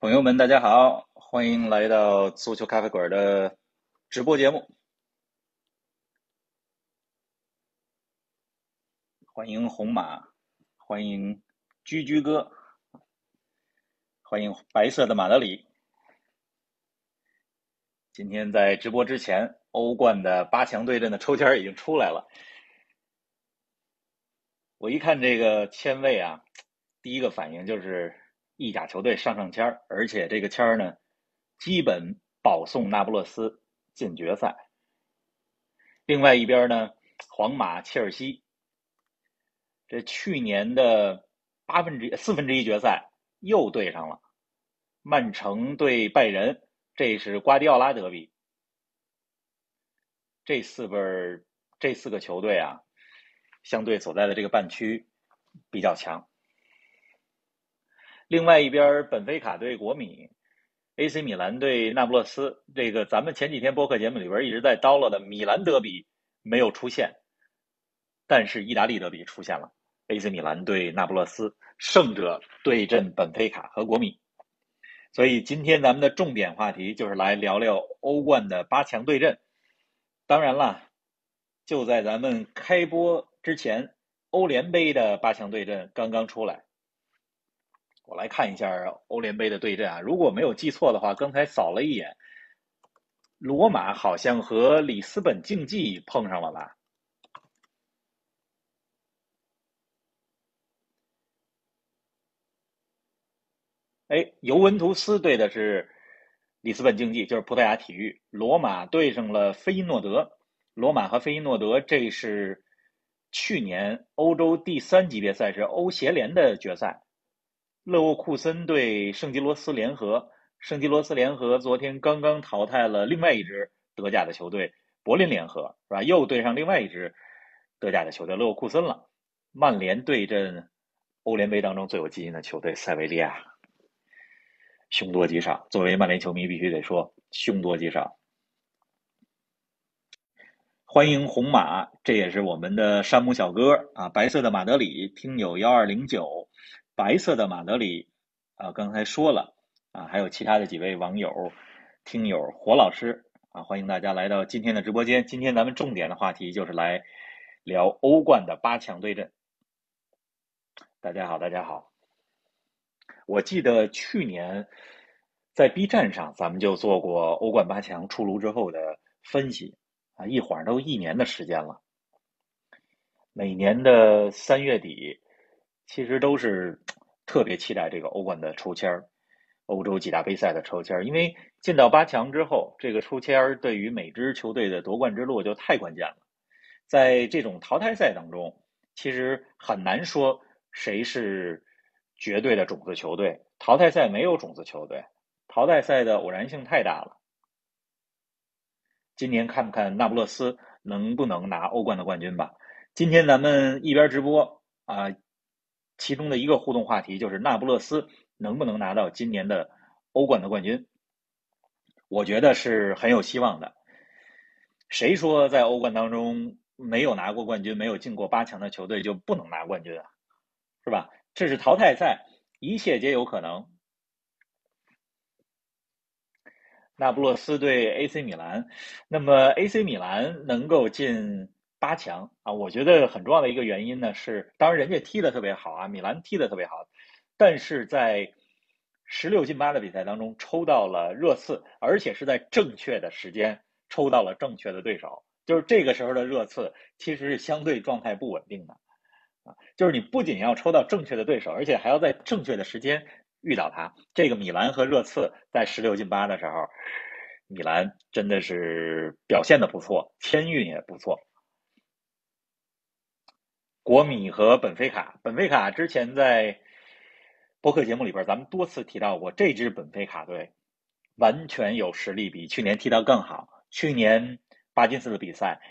朋友们，大家好，欢迎来到足球咖啡馆的直播节目。欢迎红马，欢迎居居哥，欢迎白色的马德里。今天在直播之前，欧冠的八强对阵的抽签已经出来了。我一看这个签位啊，第一个反应就是。意甲球队上上签，而且这个签呢，基本保送那不勒斯进决赛。另外一边呢，皇马、切尔西，这去年的八分之四分之一决赛又对上了。曼城对拜仁，这是瓜迪奥拉德比。这四份这四个球队啊，相对所在的这个半区比较强。另外一边，本菲卡对国米，AC 米兰对那不勒斯。这个咱们前几天播客节目里边一直在叨唠的米兰德比没有出现，但是意大利德比出现了，AC 米兰对那不勒斯，胜者对阵本菲卡和国米。所以今天咱们的重点话题就是来聊聊欧冠的八强对阵。当然了，就在咱们开播之前，欧联杯的八强对阵刚刚出来。我来看一下欧联杯的对阵啊，如果没有记错的话，刚才扫了一眼，罗马好像和里斯本竞技碰上了吧？哎，尤文图斯对的是里斯本竞技，就是葡萄牙体育。罗马对上了菲因诺德，罗马和菲因诺德，这是去年欧洲第三级别赛事欧协联的决赛。勒沃库森对圣吉罗斯联合，圣吉罗斯联合昨天刚刚淘汰了另外一支德甲的球队柏林联合，是吧？又对上另外一支德甲的球队勒沃库森了。曼联对阵欧联杯当中最有基因的球队塞维利亚，凶多吉少。作为曼联球迷，必须得说凶多吉少。欢迎红马，这也是我们的山姆小哥啊，白色的马德里听友幺二零九。白色的马德里，啊，刚才说了，啊，还有其他的几位网友、听友，火老师，啊，欢迎大家来到今天的直播间。今天咱们重点的话题就是来聊欧冠的八强对阵。大家好，大家好。我记得去年在 B 站上，咱们就做过欧冠八强出炉之后的分析，啊，一晃都一年的时间了。每年的三月底。其实都是特别期待这个欧冠的抽签儿，欧洲几大杯赛的抽签儿，因为进到八强之后，这个抽签儿对于每支球队的夺冠之路就太关键了。在这种淘汰赛当中，其实很难说谁是绝对的种子球队。淘汰赛没有种子球队，淘汰赛的偶然性太大了。今年看不看那不勒斯能不能拿欧冠的冠军吧？今天咱们一边直播啊。其中的一个互动话题就是那不勒斯能不能拿到今年的欧冠的冠军？我觉得是很有希望的。谁说在欧冠当中没有拿过冠军、没有进过八强的球队就不能拿冠军啊？是吧？这是淘汰赛，一切皆有可能。那不勒斯对 AC 米兰，那么 AC 米兰能够进？八强啊，我觉得很重要的一个原因呢是，当然人家踢的特别好啊，米兰踢的特别好，但是在十六进八的比赛当中抽到了热刺，而且是在正确的时间抽到了正确的对手，就是这个时候的热刺其实是相对状态不稳定的啊，就是你不仅要抽到正确的对手，而且还要在正确的时间遇到他。这个米兰和热刺在十六进八的时候，米兰真的是表现的不错，天运也不错。国米和本菲卡，本菲卡之前在播客节目里边，咱们多次提到过，这支本菲卡队完全有实力，比去年踢得更好。去年巴金斯的比赛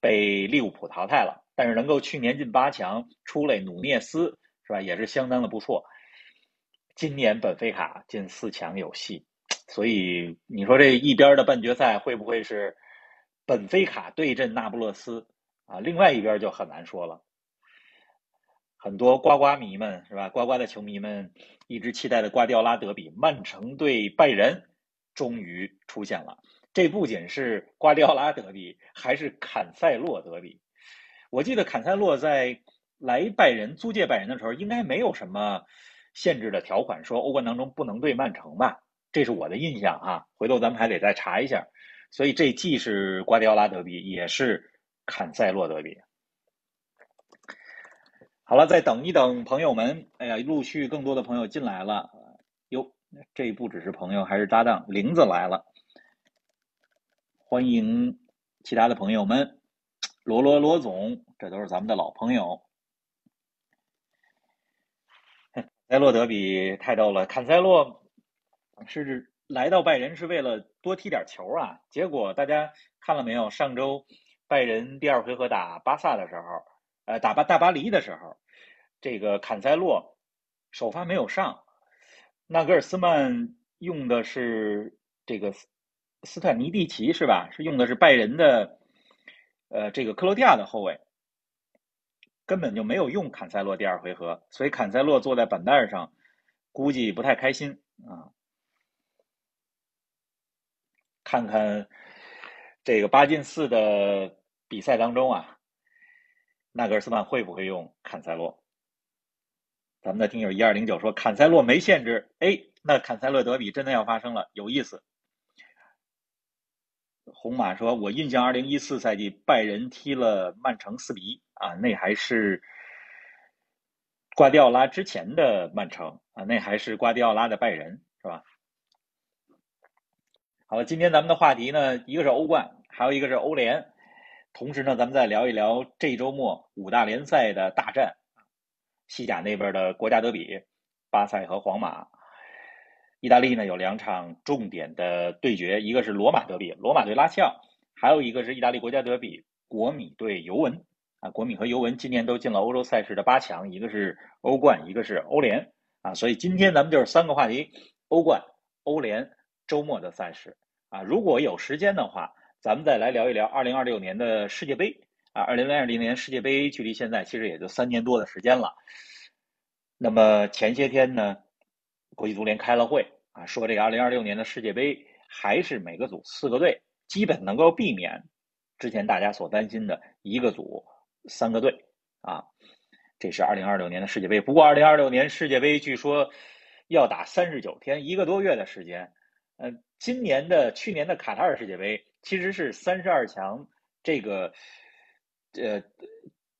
被利物浦淘汰了，但是能够去年进八强，出来努涅斯是吧，也是相当的不错。今年本菲卡进四强有戏，所以你说这一边的半决赛会不会是本菲卡对阵那不勒斯啊？另外一边就很难说了。很多瓜瓜迷们是吧？瓜瓜的球迷们一直期待的瓜迪奥拉德比，曼城对拜仁终于出现了。这不仅是瓜迪奥拉德比，还是坎塞洛德比。我记得坎塞洛在来拜仁租借拜仁的时候，应该没有什么限制的条款，说欧冠当中不能对曼城吧？这是我的印象哈。回头咱们还得再查一下。所以这既是瓜迪奥拉德比，也是坎塞洛德比。好了，再等一等，朋友们，哎呀，陆续更多的朋友进来了。哟，这不只是朋友，还是搭档，玲子来了。欢迎其他的朋友们，罗罗罗总，这都是咱们的老朋友。塞洛德比太逗了，坎塞洛是来到拜仁是为了多踢点球啊。结果大家看了没有？上周拜仁第二回合打巴萨的时候。呃，打巴大巴黎的时候，这个坎塞洛首发没有上，纳格尔斯曼用的是这个斯坦尼蒂奇是吧？是用的是拜仁的呃这个克罗地亚的后卫，根本就没有用坎塞洛第二回合，所以坎塞洛坐在板凳上，估计不太开心啊。看看这个八进四的比赛当中啊。纳格尔斯曼会不会用坎塞洛？咱们的听友一二零九说坎塞洛没限制，哎，那坎塞洛德比真的要发生了，有意思。红马说，我印象二零一四赛季拜仁踢了曼城四比一啊，那还是瓜迪奥拉之前的曼城啊，那还是瓜迪奥拉的拜仁是吧？好了，今天咱们的话题呢，一个是欧冠，还有一个是欧联。同时呢，咱们再聊一聊这周末五大联赛的大战，西甲那边的国家德比，巴塞和皇马。意大利呢有两场重点的对决，一个是罗马德比，罗马对拉齐奥；还有一个是意大利国家德比，国米对尤文。啊，国米和尤文今年都进了欧洲赛事的八强，一个是欧冠，一个是欧联。啊，所以今天咱们就是三个话题：欧冠、欧联、周末的赛事。啊，如果有时间的话。咱们再来聊一聊二零二六年的世界杯啊，二零二零年世界杯距离现在其实也就三年多的时间了。那么前些天呢，国际足联开了会啊，说这个二零二六年的世界杯还是每个组四个队，基本能够避免之前大家所担心的一个组三个队啊。这是二零二六年的世界杯。不过二零二六年世界杯据说要打三十九天，一个多月的时间。嗯，今年的去年的卡塔尔世界杯。其实是三十二强这个呃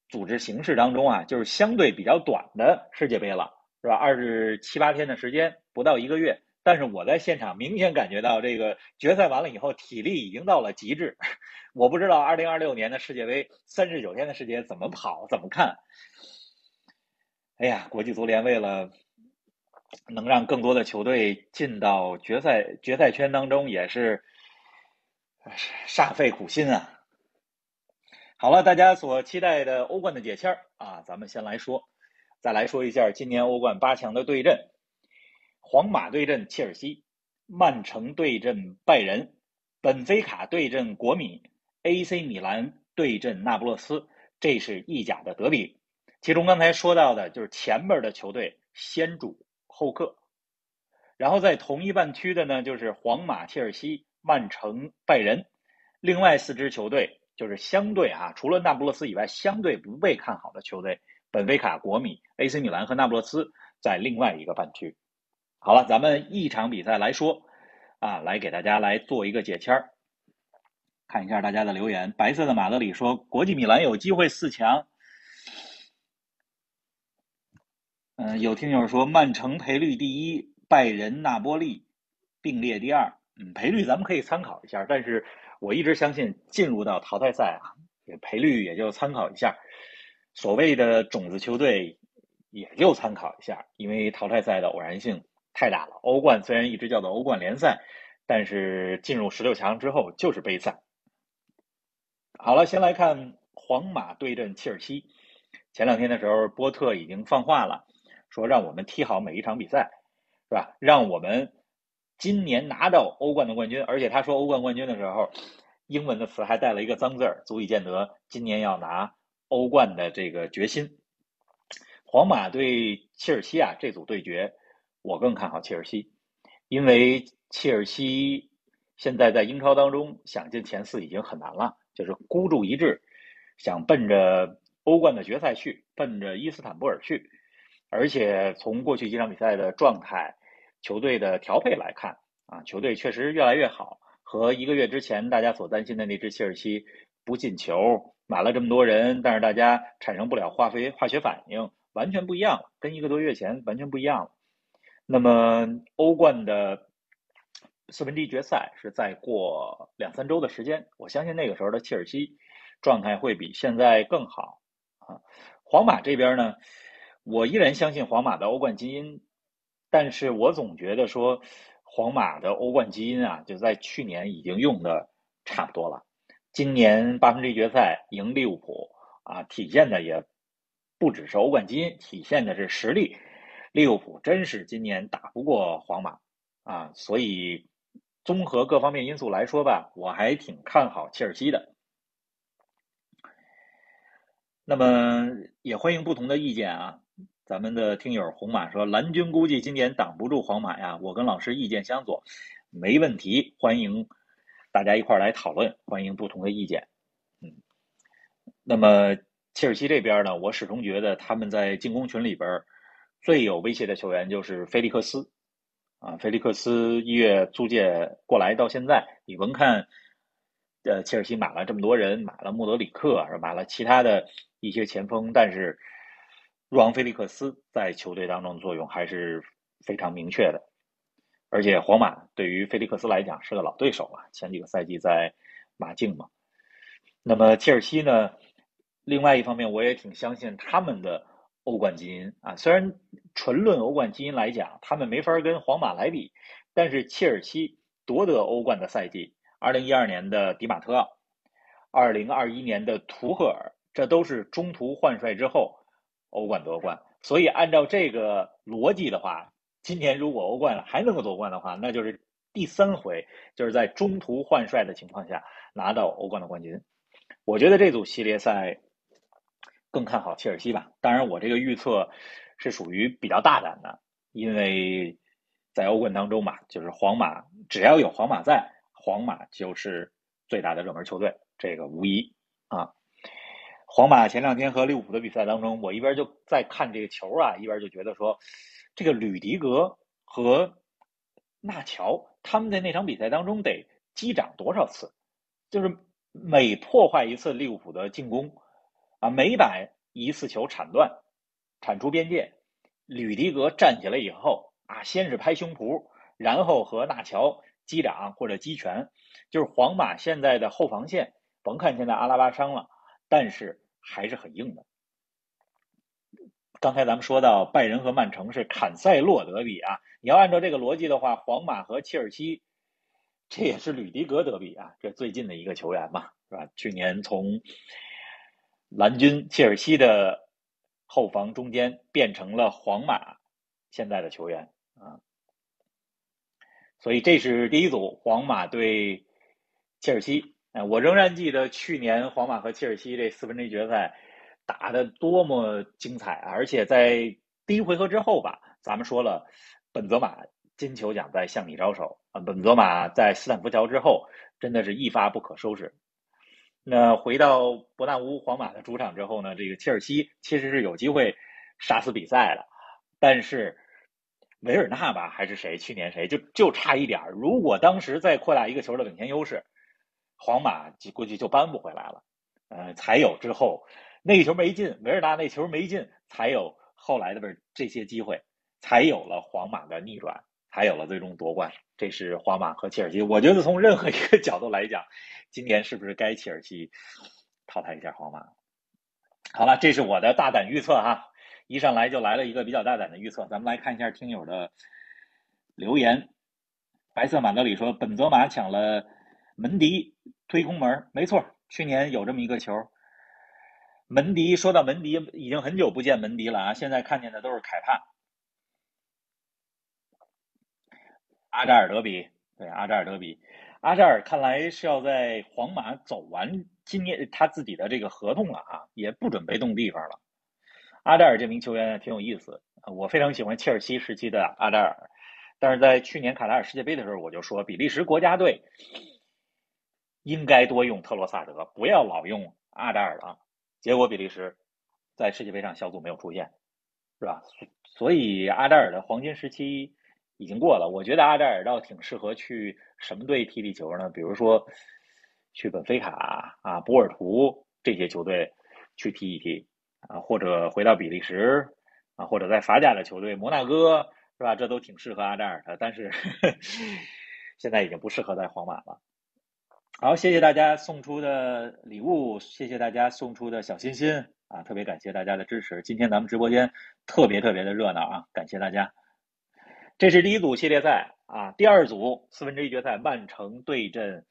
组织形式当中啊，就是相对比较短的世界杯了，是吧？二十七八天的时间，不到一个月。但是我在现场明显感觉到，这个决赛完了以后，体力已经到了极致。我不知道二零二六年的世界杯三十九天的时间怎么跑，怎么看？哎呀，国际足联为了能让更多的球队进到决赛决赛圈当中，也是。煞费苦心啊！好了，大家所期待的欧冠的解签啊，咱们先来说，再来说一下今年欧冠八强的对阵：皇马对阵切尔西，曼城对阵拜仁，本菲卡对阵国米，AC 米兰对阵那不勒斯。这是意甲的德比。其中刚才说到的就是前边的球队先主后客，然后在同一半区的呢，就是皇马、切尔西。曼城、拜仁，另外四支球队就是相对啊，除了那不勒斯以外，相对不被看好的球队：本菲卡、国米、AC 米兰和那不勒斯在另外一个半区。好了，咱们一场比赛来说啊，来给大家来做一个解签儿。看一下大家的留言，白色的马德里说国际米兰有机会四强。嗯，有听友说曼城赔率第一，拜仁、那波利并列第二。嗯，赔率咱们可以参考一下，但是我一直相信进入到淘汰赛啊，赔率也就参考一下。所谓的种子球队也就参考一下，因为淘汰赛的偶然性太大了。欧冠虽然一直叫做欧冠联赛，但是进入十六强之后就是杯赛。好了，先来看皇马对阵切尔西。前两天的时候，波特已经放话了，说让我们踢好每一场比赛，是吧？让我们。今年拿到欧冠的冠军，而且他说欧冠冠军的时候，英文的词还带了一个脏字儿，足以见得今年要拿欧冠的这个决心。皇马对切尔西啊，这组对决我更看好切尔西，因为切尔西现在在英超当中想进前四已经很难了，就是孤注一掷，想奔着欧冠的决赛去，奔着伊斯坦布尔去。而且从过去几场比赛的状态、球队的调配来看，啊，球队确实越来越好，和一个月之前大家所担心的那支切尔西不进球、买了这么多人，但是大家产生不了化肥化学反应，完全不一样了，跟一个多月前完全不一样了。那么欧冠的四分之一决赛是再过两三周的时间，我相信那个时候的切尔西状态会比现在更好啊。皇马这边呢？我依然相信皇马的欧冠基因，但是我总觉得说，皇马的欧冠基因啊，就在去年已经用的差不多了。今年八分之一决赛赢利物浦啊，体现的也不只是欧冠基因，体现的是实力。利物浦真是今年打不过皇马啊，所以综合各方面因素来说吧，我还挺看好切尔西的。那么也欢迎不同的意见啊。咱们的听友红马说，蓝军估计今年挡不住皇马呀。我跟老师意见相左，没问题，欢迎大家一块来讨论，欢迎不同的意见。嗯，那么切尔西这边呢，我始终觉得他们在进攻群里边最有威胁的球员就是菲利克斯啊。菲利克斯一月租借过来到现在，你甭看，呃，切尔西买了这么多人，买了莫德里克，买了其他的一些前锋，但是。若昂·菲利克斯在球队当中的作用还是非常明确的，而且皇马对于菲利克斯来讲是个老对手啊，前几个赛季在马竞嘛。那么切尔西呢？另外一方面，我也挺相信他们的欧冠基因啊。虽然纯论欧冠基因来讲，他们没法跟皇马来比，但是切尔西夺得欧冠的赛季，二零一二年的迪马特奥，二零二一年的图赫尔，这都是中途换帅之后。欧冠夺冠，所以按照这个逻辑的话，今年如果欧冠还能够夺冠的话，那就是第三回，就是在中途换帅的情况下拿到欧冠的冠军。我觉得这组系列赛更看好切尔西吧。当然，我这个预测是属于比较大胆的，因为在欧冠当中嘛，就是皇马只要有皇马在，皇马就是最大的热门球队，这个无疑啊。皇马前两天和利物浦的比赛当中，我一边就在看这个球啊，一边就觉得说，这个吕迪格和纳乔他们在那场比赛当中得击掌多少次？就是每破坏一次利物浦的进攻，啊，每把一次球铲断、铲出边界，吕迪格站起来以后啊，先是拍胸脯，然后和纳乔击掌或者击拳。就是皇马现在的后防线，甭看现在阿拉巴伤了，但是。还是很硬的。刚才咱们说到拜仁和曼城是坎塞洛德比啊，你要按照这个逻辑的话，皇马和切尔西，这也是吕迪格德比啊，这最近的一个球员嘛，是吧？去年从蓝军切尔西的后防中间变成了皇马现在的球员啊，所以这是第一组皇马对切尔西。我仍然记得去年皇马和切尔西这四分之一决赛打的多么精彩啊！而且在第一回合之后吧，咱们说了，本泽马金球奖在向你招手啊！本泽马在斯坦福桥之后真的是一发不可收拾。那回到伯纳乌皇马的主场之后呢，这个切尔西其实是有机会杀死比赛的，但是维尔纳吧还是谁？去年谁就就差一点如果当时再扩大一个球的领先优势。皇马估计就扳不回来了，呃，才有之后那球没进，维尔纳那球没进，才有后来的不是这些机会，才有了皇马的逆转，才有了最终夺冠。这是皇马和切尔西，我觉得从任何一个角度来讲，今年是不是该切尔西淘汰一下皇马？好了，这是我的大胆预测哈，一上来就来了一个比较大胆的预测，咱们来看一下听友的留言。白色马德里说，本泽马抢了。门迪推空门，没错，去年有这么一个球。门迪说到门迪，已经很久不见门迪了啊！现在看见的都是凯帕、阿扎尔德比。对，阿扎尔德比，阿扎尔看来是要在皇马走完今年他自己的这个合同了啊，也不准备动地方了。阿扎尔这名球员挺有意思，我非常喜欢切尔西时期的阿扎尔，但是在去年卡塔尔世界杯的时候，我就说比利时国家队应该多用特罗萨德，不要老用阿扎尔了。结果比利时在世界杯上小组没有出现，是吧？所以阿扎尔的黄金时期已经过了。我觉得阿扎尔倒挺适合去什么队踢踢球呢？比如说去本菲卡啊、波尔图这些球队去踢一踢。啊，或者回到比利时，啊，或者在法甲的球队摩纳哥，是吧？这都挺适合阿扎尔的，但是 现在已经不适合在皇马了。好，谢谢大家送出的礼物，谢谢大家送出的小心心啊，特别感谢大家的支持。今天咱们直播间特别特别的热闹啊，感谢大家。这是第一组系列赛啊，第二组四分之一决赛，曼城对阵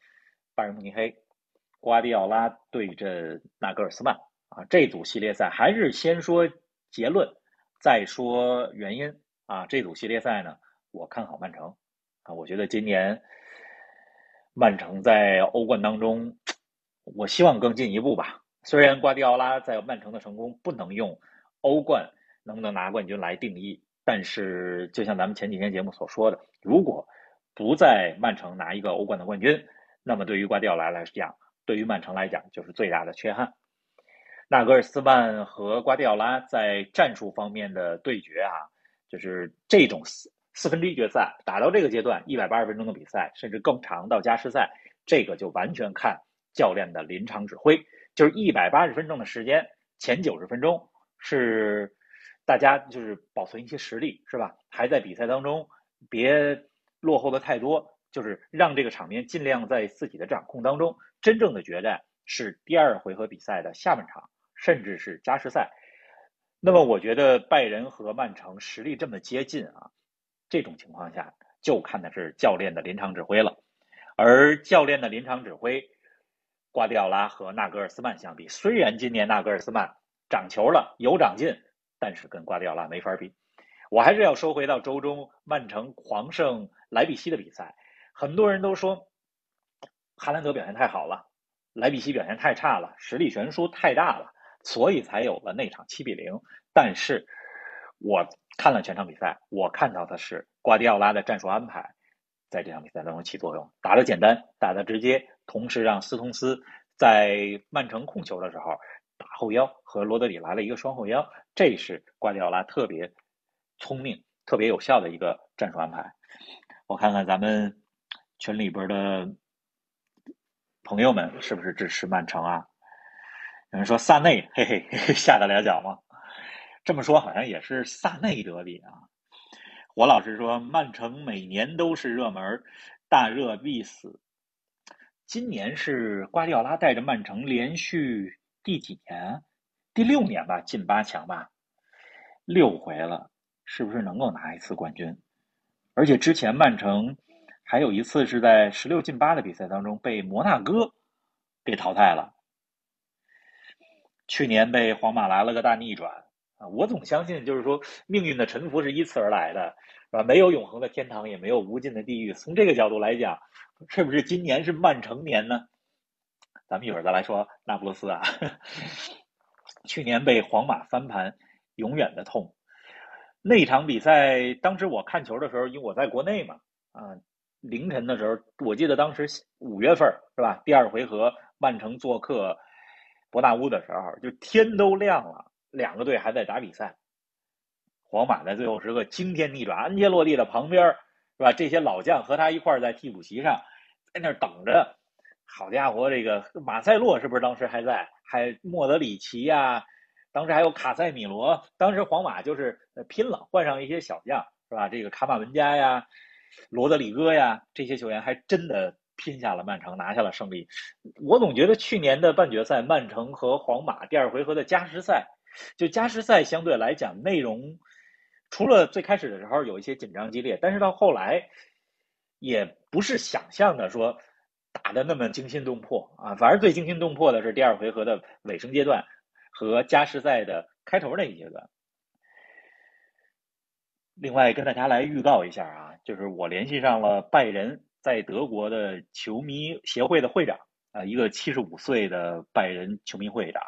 拜仁慕尼黑，瓜迪奥拉对阵纳格尔斯曼。啊，这组系列赛还是先说结论，再说原因啊。这组系列赛呢，我看好曼城啊。我觉得今年曼城在欧冠当中，我希望更进一步吧。虽然瓜迪奥拉在曼城的成功不能用欧冠能不能拿冠军来定义，但是就像咱们前几天节目所说的，如果不在曼城拿一个欧冠的冠军，那么对于瓜迪奥拉来讲，对于曼城来讲就是最大的缺憾。纳格尔斯曼和瓜迪奥拉在战术方面的对决啊，就是这种四分之一决赛打到这个阶段，一百八十分钟的比赛，甚至更长到加时赛，这个就完全看教练的临场指挥。就是一百八十分钟的时间，前九十分钟是大家就是保存一些实力，是吧？还在比赛当中，别落后的太多，就是让这个场面尽量在自己的掌控当中。真正的决战是第二回合比赛的下半场。甚至是加时赛，那么我觉得拜仁和曼城实力这么接近啊，这种情况下就看的是教练的临场指挥了。而教练的临场指挥，瓜迪奥拉和纳格尔斯曼相比，虽然今年纳格尔斯曼长球了，有长进，但是跟瓜迪奥拉没法比。我还是要说回到周中曼城狂胜莱比锡的比赛，很多人都说哈兰德表现太好了，莱比锡表现太差了，实力悬殊太大了。所以才有了那场七比零，但是我看了全场比赛，我看到的是瓜迪奥拉的战术安排在这场比赛当中起作用，打得简单，打得直接，同时让斯通斯在曼城控球的时候打后腰，和罗德里来了一个双后腰，这是瓜迪奥拉特别聪明、特别有效的一个战术安排。我看看咱们群里边的朋友们是不是支持曼城啊？有人说萨内，嘿嘿，下得了脚吗？这么说好像也是萨内德比啊。火老师说，曼城每年都是热门，大热必死。今年是瓜迪奥拉带着曼城连续第几年？第六年吧，进八强吧，六回了，是不是能够拿一次冠军？而且之前曼城还有一次是在十六进八的比赛当中被摩纳哥给淘汰了。去年被皇马来了个大逆转啊！我总相信，就是说命运的沉浮是依次而来的，是吧？没有永恒的天堂，也没有无尽的地狱。从这个角度来讲，是不是今年是曼城年呢？咱们一会儿再来说那不勒斯啊。去年被皇马翻盘，永远的痛。那场比赛，当时我看球的时候，因为我在国内嘛，啊，凌晨的时候，我记得当时五月份是吧？第二回合，曼城做客。伯纳乌的时候，就天都亮了，两个队还在打比赛。皇马在最后时刻惊天逆转，安切洛蒂的旁边是吧？这些老将和他一块在替补席上，在那等着。好家伙，这个马塞洛是不是当时还在？还莫德里奇呀，当时还有卡塞米罗。当时皇马就是拼了，换上一些小将是吧？这个卡马文加呀，罗德里戈呀，这些球员还真的。拼下了曼城，拿下了胜利。我总觉得去年的半决赛，曼城和皇马第二回合的加时赛，就加时赛相对来讲内容，除了最开始的时候有一些紧张激烈，但是到后来也不是想象的说打的那么惊心动魄啊。反而最惊心动魄的是第二回合的尾声阶段和加时赛的开头那一阶段。另外跟大家来预告一下啊，就是我联系上了拜仁。在德国的球迷协会的会长啊，一个七十五岁的拜仁球迷会长，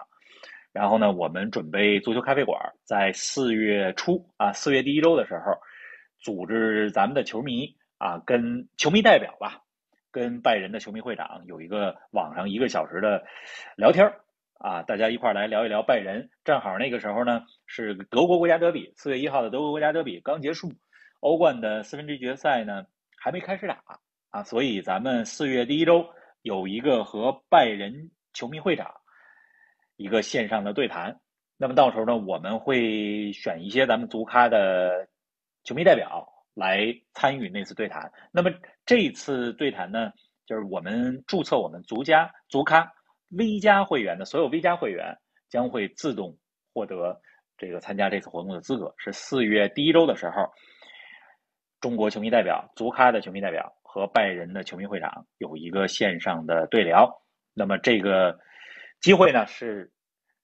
然后呢，我们准备足球咖啡馆在四月初啊，四月第一周的时候，组织咱们的球迷啊，跟球迷代表吧，跟拜仁的球迷会长有一个网上一个小时的聊天啊，大家一块来聊一聊拜仁。正好那个时候呢，是德国国家德比，四月一号的德国国家德比刚结束，欧冠的四分之一决赛呢还没开始打啊，所以咱们四月第一周有一个和拜仁球迷会长。一个线上的对谈，那么到时候呢，我们会选一些咱们足咖的球迷代表来参与那次对谈。那么这次对谈呢，就是我们注册我们足家足咖 V 加会员的所有 V 加会员将会自动获得这个参加这次活动的资格。是四月第一周的时候，中国球迷代表、足咖的球迷代表和拜仁的球迷会长有一个线上的对聊。那么这个。机会呢是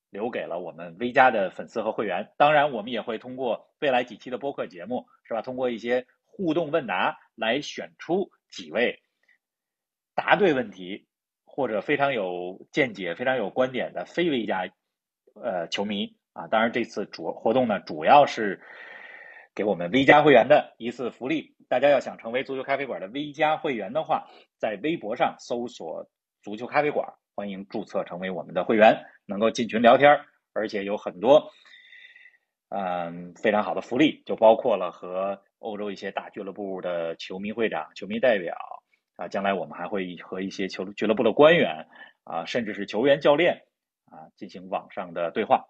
留给了我们 V 加的粉丝和会员，当然我们也会通过未来几期的播客节目，是吧？通过一些互动问答来选出几位答对问题或者非常有见解、非常有观点的非 V 加呃球迷啊。当然这次主活动呢主要是给我们 V 加会员的一次福利。大家要想成为足球咖啡馆的 V 加会员的话，在微博上搜索“足球咖啡馆”。欢迎注册成为我们的会员，能够进群聊天而且有很多，嗯，非常好的福利，就包括了和欧洲一些大俱乐部的球迷会长、球迷代表啊，将来我们还会和一些球俱乐部的官员啊，甚至是球员、教练啊，进行网上的对话。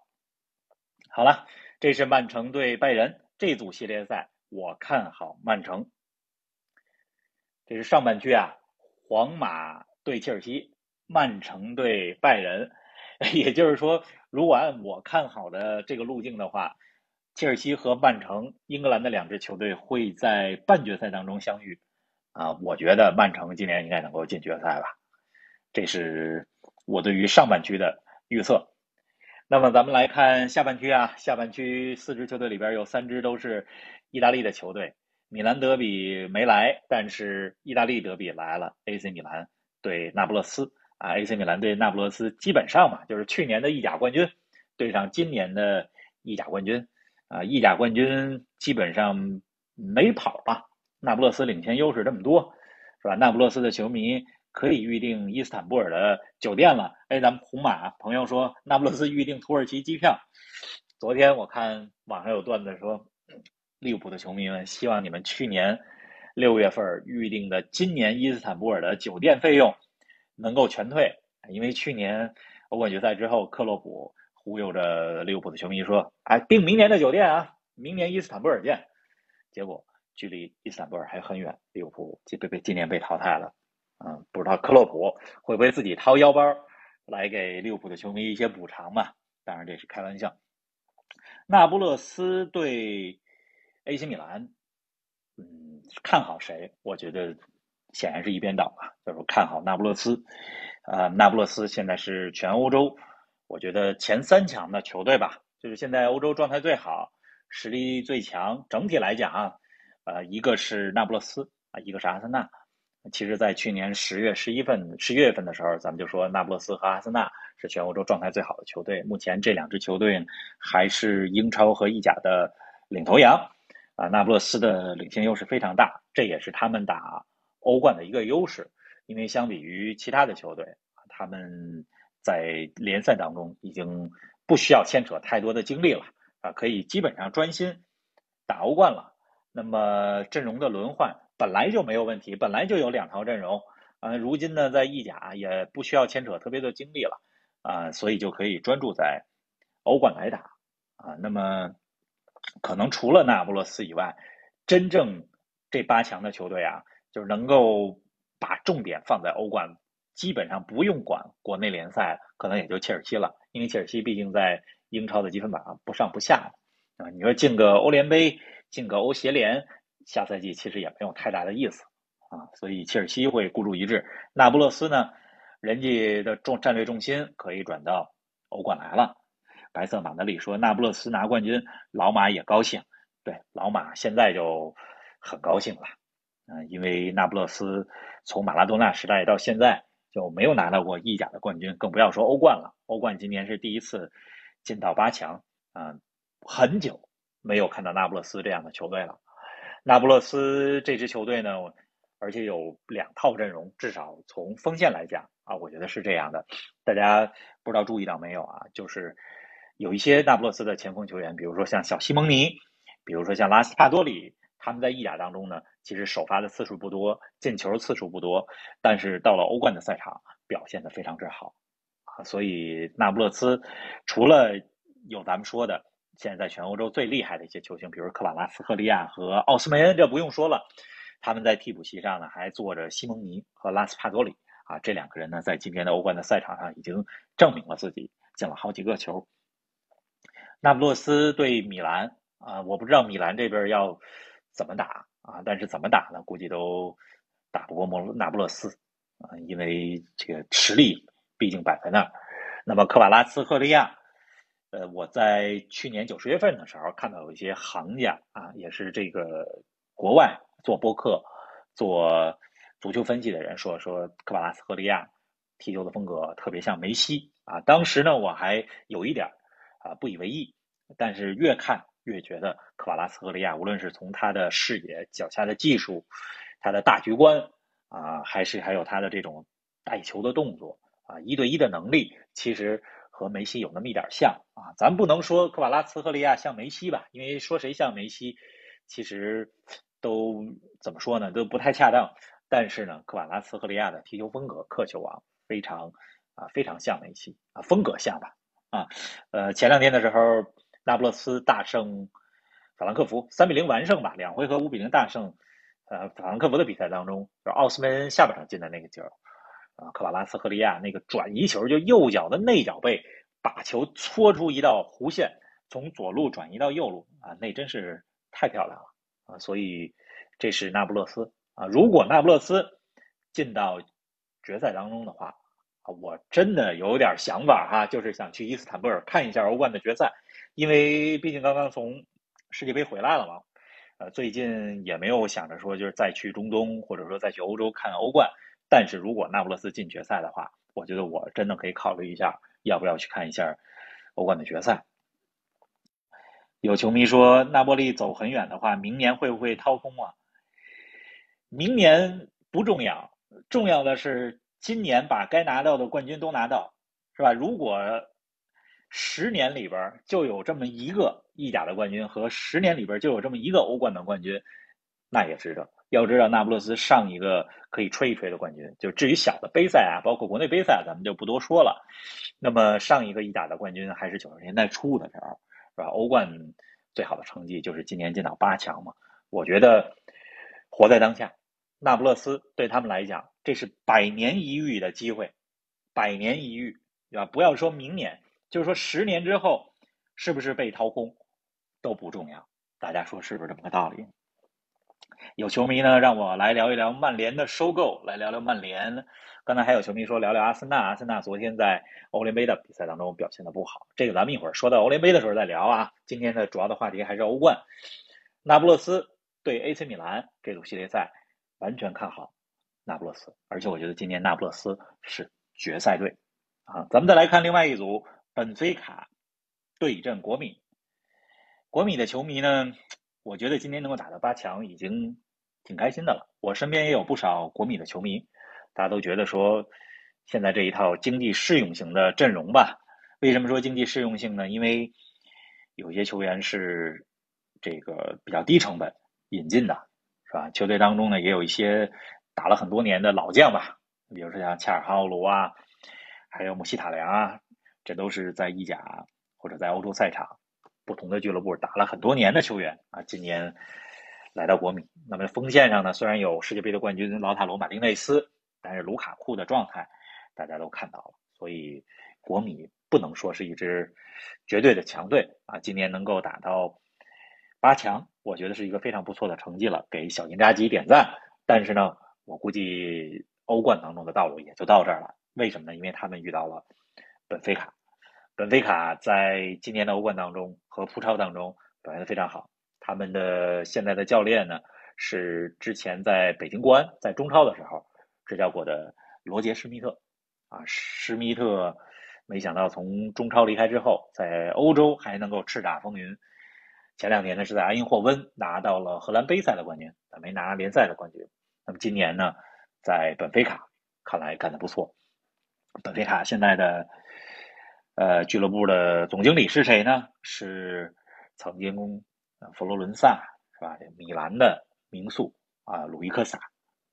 好了，这是曼城对拜仁这组系列赛，我看好曼城。这是上半区啊，皇马对切尔西。曼城对拜仁，也就是说，如果按我看好的这个路径的话，切尔西和曼城，英格兰的两支球队会在半决赛当中相遇。啊，我觉得曼城今年应该能够进决赛吧，这是我对于上半区的预测。那么咱们来看下半区啊，下半区四支球队里边有三支都是意大利的球队，米兰德比没来，但是意大利德比来了，AC 米兰对那不勒斯。啊，AC 米兰对那不勒斯基本上嘛，就是去年的意甲冠军对上今年的意甲冠军，啊，意甲冠军基本上没跑了。那不勒斯领先优势这么多，是吧？那不勒斯的球迷可以预定伊斯坦布尔的酒店了。哎，咱们红马朋友说那不勒斯预定土耳其机票。昨天我看网上有段子说，利物浦的球迷们希望你们去年六月份预定的今年伊斯坦布尔的酒店费用。能够全退，因为去年欧冠决赛之后，克洛普忽悠着利物浦的球迷说：“哎，订明年的酒店啊，明年伊斯坦布尔见。”结果距离伊斯坦布尔还很远，利物浦今被被今年被淘汰了。嗯，不知道克洛普会不会自己掏腰包来给利物浦的球迷一些补偿嘛？当然这是开玩笑。那不勒斯对 AC 米兰，嗯，看好谁？我觉得。显然是一边倒啊，就是看好那不勒斯，啊，那不勒斯现在是全欧洲，我觉得前三强的球队吧，就是现在欧洲状态最好、实力最强。整体来讲啊，呃，一个是那不勒斯啊，一个是阿森纳。其实，在去年十月、十一份、十一月份的时候，咱们就说那不勒斯和阿森纳是全欧洲状态最好的球队。目前这两支球队还是英超和意甲的领头羊啊，那不勒斯的领先优势非常大，这也是他们打。欧冠的一个优势，因为相比于其他的球队，他们在联赛当中已经不需要牵扯太多的精力了啊，可以基本上专心打欧冠了。那么阵容的轮换本来就没有问题，本来就有两套阵容啊。如今呢，在意甲也不需要牵扯特别的精力了啊，所以就可以专注在欧冠来打啊。那么可能除了那不勒斯以外，真正这八强的球队啊。就是能够把重点放在欧冠，基本上不用管国内联赛，可能也就切尔西了。因为切尔西毕竟在英超的积分榜上不上不下啊。你说进个欧联杯，进个欧协联，下赛季其实也没有太大的意思啊。所以切尔西会孤注一掷。那不勒斯呢，人家的重战略重心可以转到欧冠来了。白色马德里说，那不勒斯拿冠军，老马也高兴。对，老马现在就很高兴了。嗯，因为那不勒斯从马拉多纳时代到现在就没有拿到过意甲的冠军，更不要说欧冠了。欧冠今年是第一次进到八强啊，很久没有看到那不勒斯这样的球队了。那不勒斯这支球队呢，而且有两套阵容，至少从锋线来讲啊，我觉得是这样的。大家不知道注意到没有啊？就是有一些那不勒斯的前锋球员，比如说像小西蒙尼，比如说像拉斯帕多里，他们在意甲当中呢，其实首发的次数不多，进球次数不多，但是到了欧冠的赛场表现的非常之好啊。所以那不勒斯除了有咱们说的。现在在全欧洲最厉害的一些球星，比如科瓦拉斯赫利亚和奥斯梅恩，这不用说了。他们在替补席上呢，还坐着西蒙尼和拉斯帕多里啊，这两个人呢，在今天的欧冠的赛场上已经证明了自己，进了好几个球。那不勒斯对米兰啊，我不知道米兰这边要怎么打啊，但是怎么打呢？估计都打不过莫那不勒斯啊，因为这个实力毕竟摆在那儿。那么科瓦拉斯赫利亚。呃，我在去年九十月份的时候看到有一些行家啊，也是这个国外做播客、做足球分析的人说说科瓦拉斯赫利亚踢球的风格特别像梅西啊。当时呢，我还有一点啊不以为意，但是越看越觉得科瓦拉斯赫利亚无论是从他的视野、脚下的技术、他的大局观啊，还是还有他的这种带球的动作啊，一对一的能力，其实。和梅西有那么一点像啊，咱不能说科瓦拉斯赫利亚像梅西吧，因为说谁像梅西，其实都怎么说呢，都不太恰当。但是呢，科瓦拉斯赫利亚的踢球风格，克球王非常啊，非常像梅西啊，风格像吧啊。呃，前两天的时候，那不勒斯大胜法兰克福，三比零完胜吧，两回合五比零大胜。呃，法兰克福的比赛当中，就是奥斯梅恩下半场进的那个球。啊，科瓦拉斯赫利亚那个转移球，就右脚的内脚背把球搓出一道弧线，从左路转移到右路啊，那真是太漂亮了啊！所以这是那不勒斯啊。如果那不勒斯进到决赛当中的话，我真的有点想法哈，就是想去伊斯坦布尔看一下欧冠的决赛，因为毕竟刚刚从世界杯回来了嘛。呃，最近也没有想着说就是再去中东或者说再去欧洲看欧冠。但是如果那不勒斯进决赛的话，我觉得我真的可以考虑一下，要不要去看一下欧冠的决赛。有球迷说，那波利走很远的话，明年会不会掏空啊？明年不重要，重要的是今年把该拿到的冠军都拿到，是吧？如果十年里边就有这么一个意甲的冠军，和十年里边就有这么一个欧冠的冠军，那也值得。要知道，那不勒斯上一个可以吹一吹的冠军，就至于小的杯赛啊，包括国内杯赛啊，咱们就不多说了。那么上一个意甲的冠军还是九十年代初的时候，是吧？欧冠最好的成绩就是今年进到八强嘛。我觉得活在当下，那不勒斯对他们来讲，这是百年一遇的机会，百年一遇，对吧？不要说明年，就是说十年之后，是不是被掏空都不重要。大家说是不是这么个道理？有球迷呢，让我来聊一聊曼联的收购，来聊聊曼联。刚才还有球迷说聊聊阿森纳，阿森纳昨天在欧联杯的比赛当中表现的不好，这个咱们一会儿说到欧联杯的时候再聊啊。今天的主要的话题还是欧冠，那不勒斯对 AC 米兰这组系列赛完全看好那不勒斯，而且我觉得今年那不勒斯是决赛队啊。咱们再来看另外一组，本菲卡对阵国米，国米的球迷呢？我觉得今天能够打到八强已经挺开心的了。我身边也有不少国米的球迷，大家都觉得说，现在这一套经济适用型的阵容吧。为什么说经济适用性呢？因为有些球员是这个比较低成本引进的，是吧？球队当中呢也有一些打了很多年的老将吧，比如说像切尔哈奥卢啊，还有姆希塔良啊，这都是在意甲或者在欧洲赛场。不同的俱乐部打了很多年的球员啊，今年来到国米。那么锋线上呢，虽然有世界杯的冠军劳塔罗马丁内斯，但是卢卡库的状态大家都看到了，所以国米不能说是一支绝对的强队啊。今年能够打到八强，我觉得是一个非常不错的成绩了，给小金扎吉点赞。但是呢，我估计欧冠当中的道路也就到这儿了。为什么呢？因为他们遇到了本菲卡。本菲卡在今年的欧冠当中和葡超当中表现的非常好。他们的现在的教练呢是之前在北京国安在中超的时候执教过的罗杰施密特啊。施密特没想到从中超离开之后，在欧洲还能够叱咤风云。前两年呢是在埃因霍温拿到了荷兰杯赛的冠军，但没拿联赛的冠军。那么今年呢，在本菲卡看来干得不错。本菲卡现在的呃俱乐部的总经理是谁呢？是曾经佛罗伦萨是吧？米兰的名宿啊，鲁伊科萨。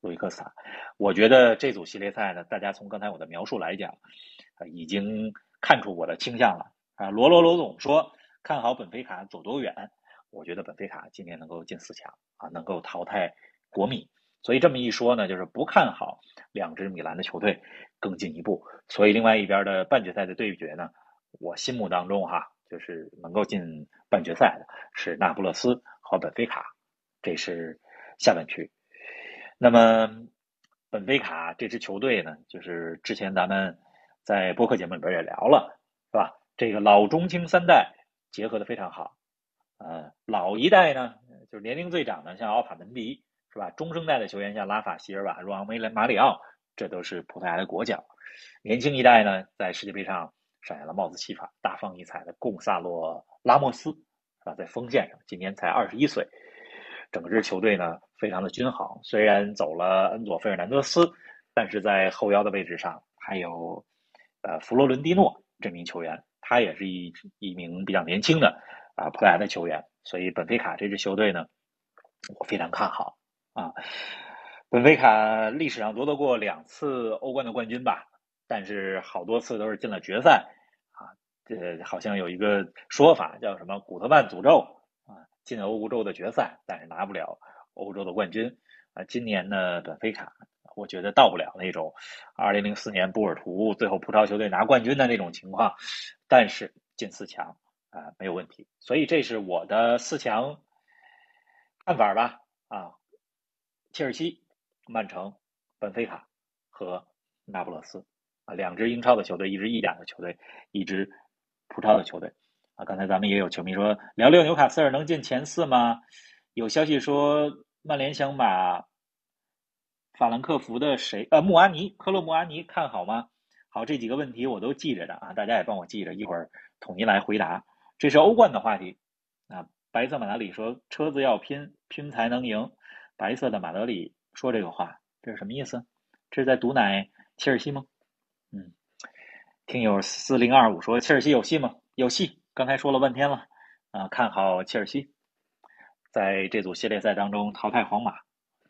鲁伊科萨，我觉得这组系列赛呢，大家从刚才我的描述来讲，已经看出我的倾向了啊。罗罗罗总说。看好本菲卡走多远？我觉得本菲卡今年能够进四强啊，能够淘汰国米。所以这么一说呢，就是不看好两支米兰的球队更进一步。所以另外一边的半决赛的对决呢，我心目当中哈，就是能够进半决赛的是那不勒斯和本菲卡，这是下半区。那么本菲卡这支球队呢，就是之前咱们在播客节目里边也聊了，是吧？这个老中青三代。结合的非常好，呃，老一代呢，就是年龄最长的，像奥塔门迪，是吧？中生代的球员像拉法希尔瓦、若昂梅雷、马里奥，这都是葡萄牙的国脚。年轻一代呢，在世界杯上上演了帽子戏法、大放异彩的贡萨洛拉莫斯，啊，在锋线上，今年才二十一岁。整支球队呢，非常的均衡。虽然走了恩佐费尔南德斯，但是在后腰的位置上还有呃弗洛伦蒂诺这名球员。他也是一一名比较年轻的啊葡萄牙的球员，所以本菲卡这支球队呢，我非常看好啊。本菲卡历史上夺得过两次欧冠的冠军吧，但是好多次都是进了决赛啊。这好像有一个说法叫什么“古特曼诅咒”啊，进欧洲的决赛，但是拿不了欧洲的冠军啊。今年呢，本菲卡。我觉得到不了那种2004年波尔图最后葡超球队拿冠军的那种情况，但是进四强啊没有问题，所以这是我的四强看法吧啊，切尔西、曼城、本菲卡和那不勒斯啊两支英超的球队，一支意甲的球队，一支葡超的球队啊。刚才咱们也有球迷说聊聊纽卡斯尔能进前四吗？有消息说曼联想把。法兰克福的谁？呃，穆阿尼，科洛穆阿尼，看好吗？好，这几个问题我都记着的啊，大家也帮我记着，一会儿统一来回答。这是欧冠的话题啊。白色马德里说：“车子要拼，拼才能赢。”白色的马德里说这个话，这是什么意思？这是在毒奶切尔西吗？嗯，听友四零二五说：“切尔西有戏吗？”有戏。刚才说了半天了啊，看好切尔西在这组系列赛当中淘汰皇马。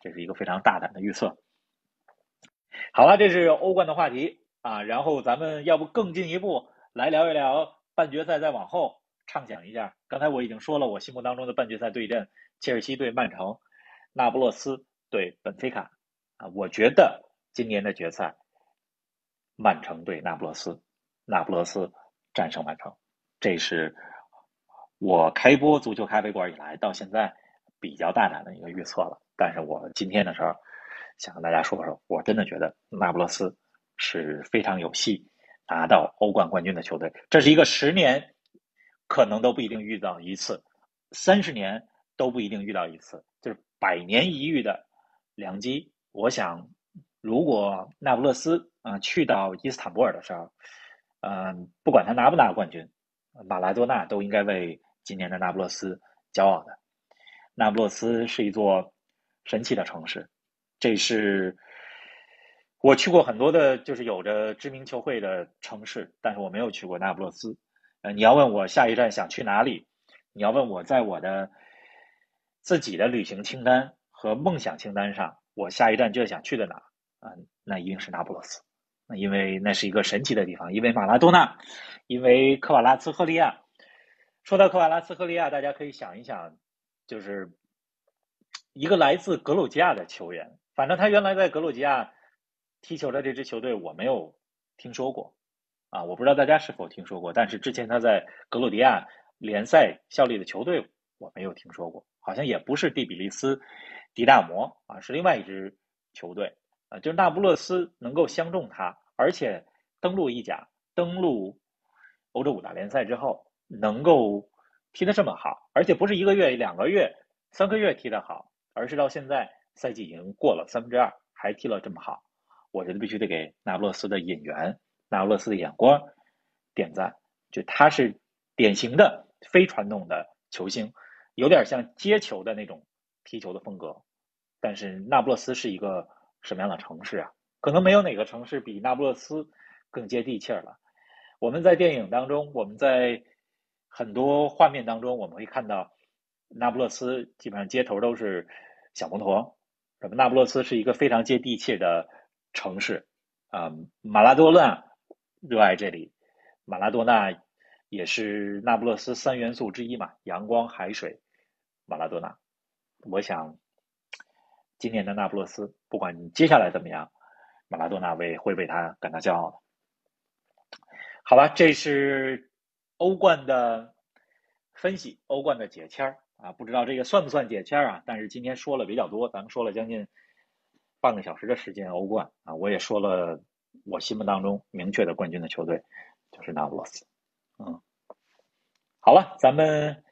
这是一个非常大胆的预测。好了，这是欧冠的话题啊，然后咱们要不更进一步来聊一聊半决赛，再往后畅想一下。刚才我已经说了，我心目当中的半决赛对阵：切尔西对曼城，那不勒斯对本菲卡啊。我觉得今年的决赛，曼城对那不勒斯，那不勒斯战胜曼城，这是我开播足球咖啡馆以来到现在比较大胆的一个预测了。但是我今天的时候，想跟大家说说，我真的觉得那不勒斯是非常有戏拿到欧冠冠军的球队。这是一个十年可能都不一定遇到一次，三十年都不一定遇到一次，就是百年一遇的良机。我想，如果那不勒斯啊去到伊斯坦布尔的时候，嗯，不管他拿不拿冠军，马拉多纳都应该为今年的那不勒斯骄傲的。那不勒斯是一座。神奇的城市，这是我去过很多的，就是有着知名球会的城市，但是我没有去过那不勒斯。呃，你要问我下一站想去哪里？你要问我在我的自己的旅行清单和梦想清单上，我下一站最想去的哪？啊，那一定是那不勒斯。因为那是一个神奇的地方，因为马拉多纳，因为科瓦拉茨赫利亚。说到科瓦拉茨赫利亚，大家可以想一想，就是。一个来自格鲁吉亚的球员，反正他原来在格鲁吉亚踢球的这支球队我没有听说过，啊，我不知道大家是否听说过。但是之前他在格鲁吉亚联赛效力的球队我没有听说过，好像也不是蒂比利斯迪纳摩啊，是另外一支球队啊。就是那不勒斯能够相中他，而且登陆意甲、登陆欧洲五大联赛之后，能够踢得这么好，而且不是一个月、两个月、三个月踢得好。而是到现在赛季已经过了三分之二，还踢了这么好，我觉得必须得给那不勒斯的引援、那不勒斯的眼光点赞，就他是典型的非传统的球星，有点像接球的那种踢球的风格。但是那不勒斯是一个什么样的城市啊？可能没有哪个城市比那不勒斯更接地气儿了。我们在电影当中，我们在很多画面当中，我们会看到那不勒斯基本上街头都是小摩托。那么？那不勒斯是一个非常接地气的城市啊！马拉多纳热爱这里，马拉多纳也是那不勒斯三元素之一嘛，阳光、海水、马拉多纳。我想，今年的那不勒斯，不管接下来怎么样，马拉多纳为会为他感到骄傲的。好吧，这是欧冠的分析，欧冠的解签。啊，不知道这个算不算解签啊？但是今天说了比较多，咱们说了将近半个小时的时间，欧冠啊，我也说了我心目当中明确的冠军的球队就是那不勒斯。嗯，好了，咱们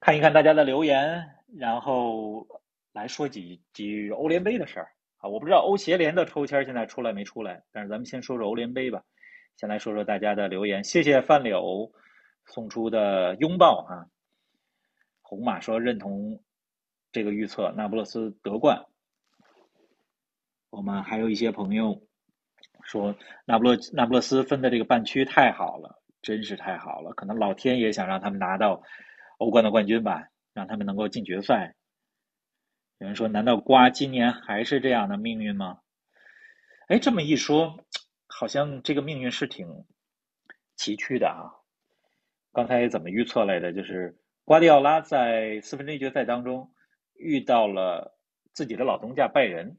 看一看大家的留言，然后来说几几欧联杯的事儿啊。我不知道欧协联的抽签现在出来没出来，但是咱们先说说欧联杯吧。先来说说大家的留言，谢谢范柳送出的拥抱啊。红马说认同这个预测，那不勒斯得冠。我们还有一些朋友说，那不勒那不勒斯分的这个半区太好了，真是太好了。可能老天也想让他们拿到欧冠的冠军吧，让他们能够进决赛。有人说，难道瓜今年还是这样的命运吗？哎，这么一说，好像这个命运是挺崎岖的啊。刚才怎么预测来的？就是。瓜迪奥拉在四分之一决赛当中遇到了自己的老东家拜仁，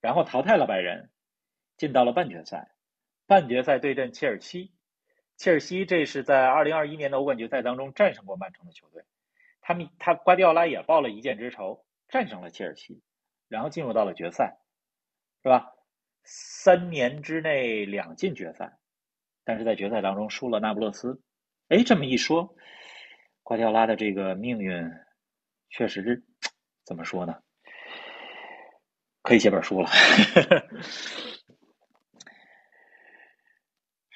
然后淘汰了拜仁，进到了半决赛。半决赛对阵切尔西，切尔西这是在二零二一年的欧冠决赛当中战胜过曼城的球队。他们他瓜迪奥拉也报了一箭之仇，战胜了切尔西，然后进入到了决赛，是吧？三年之内两进决赛，但是在决赛当中输了那不勒斯。哎，这么一说。瓜迪奥拉的这个命运，确实是怎么说呢？可以写本书了。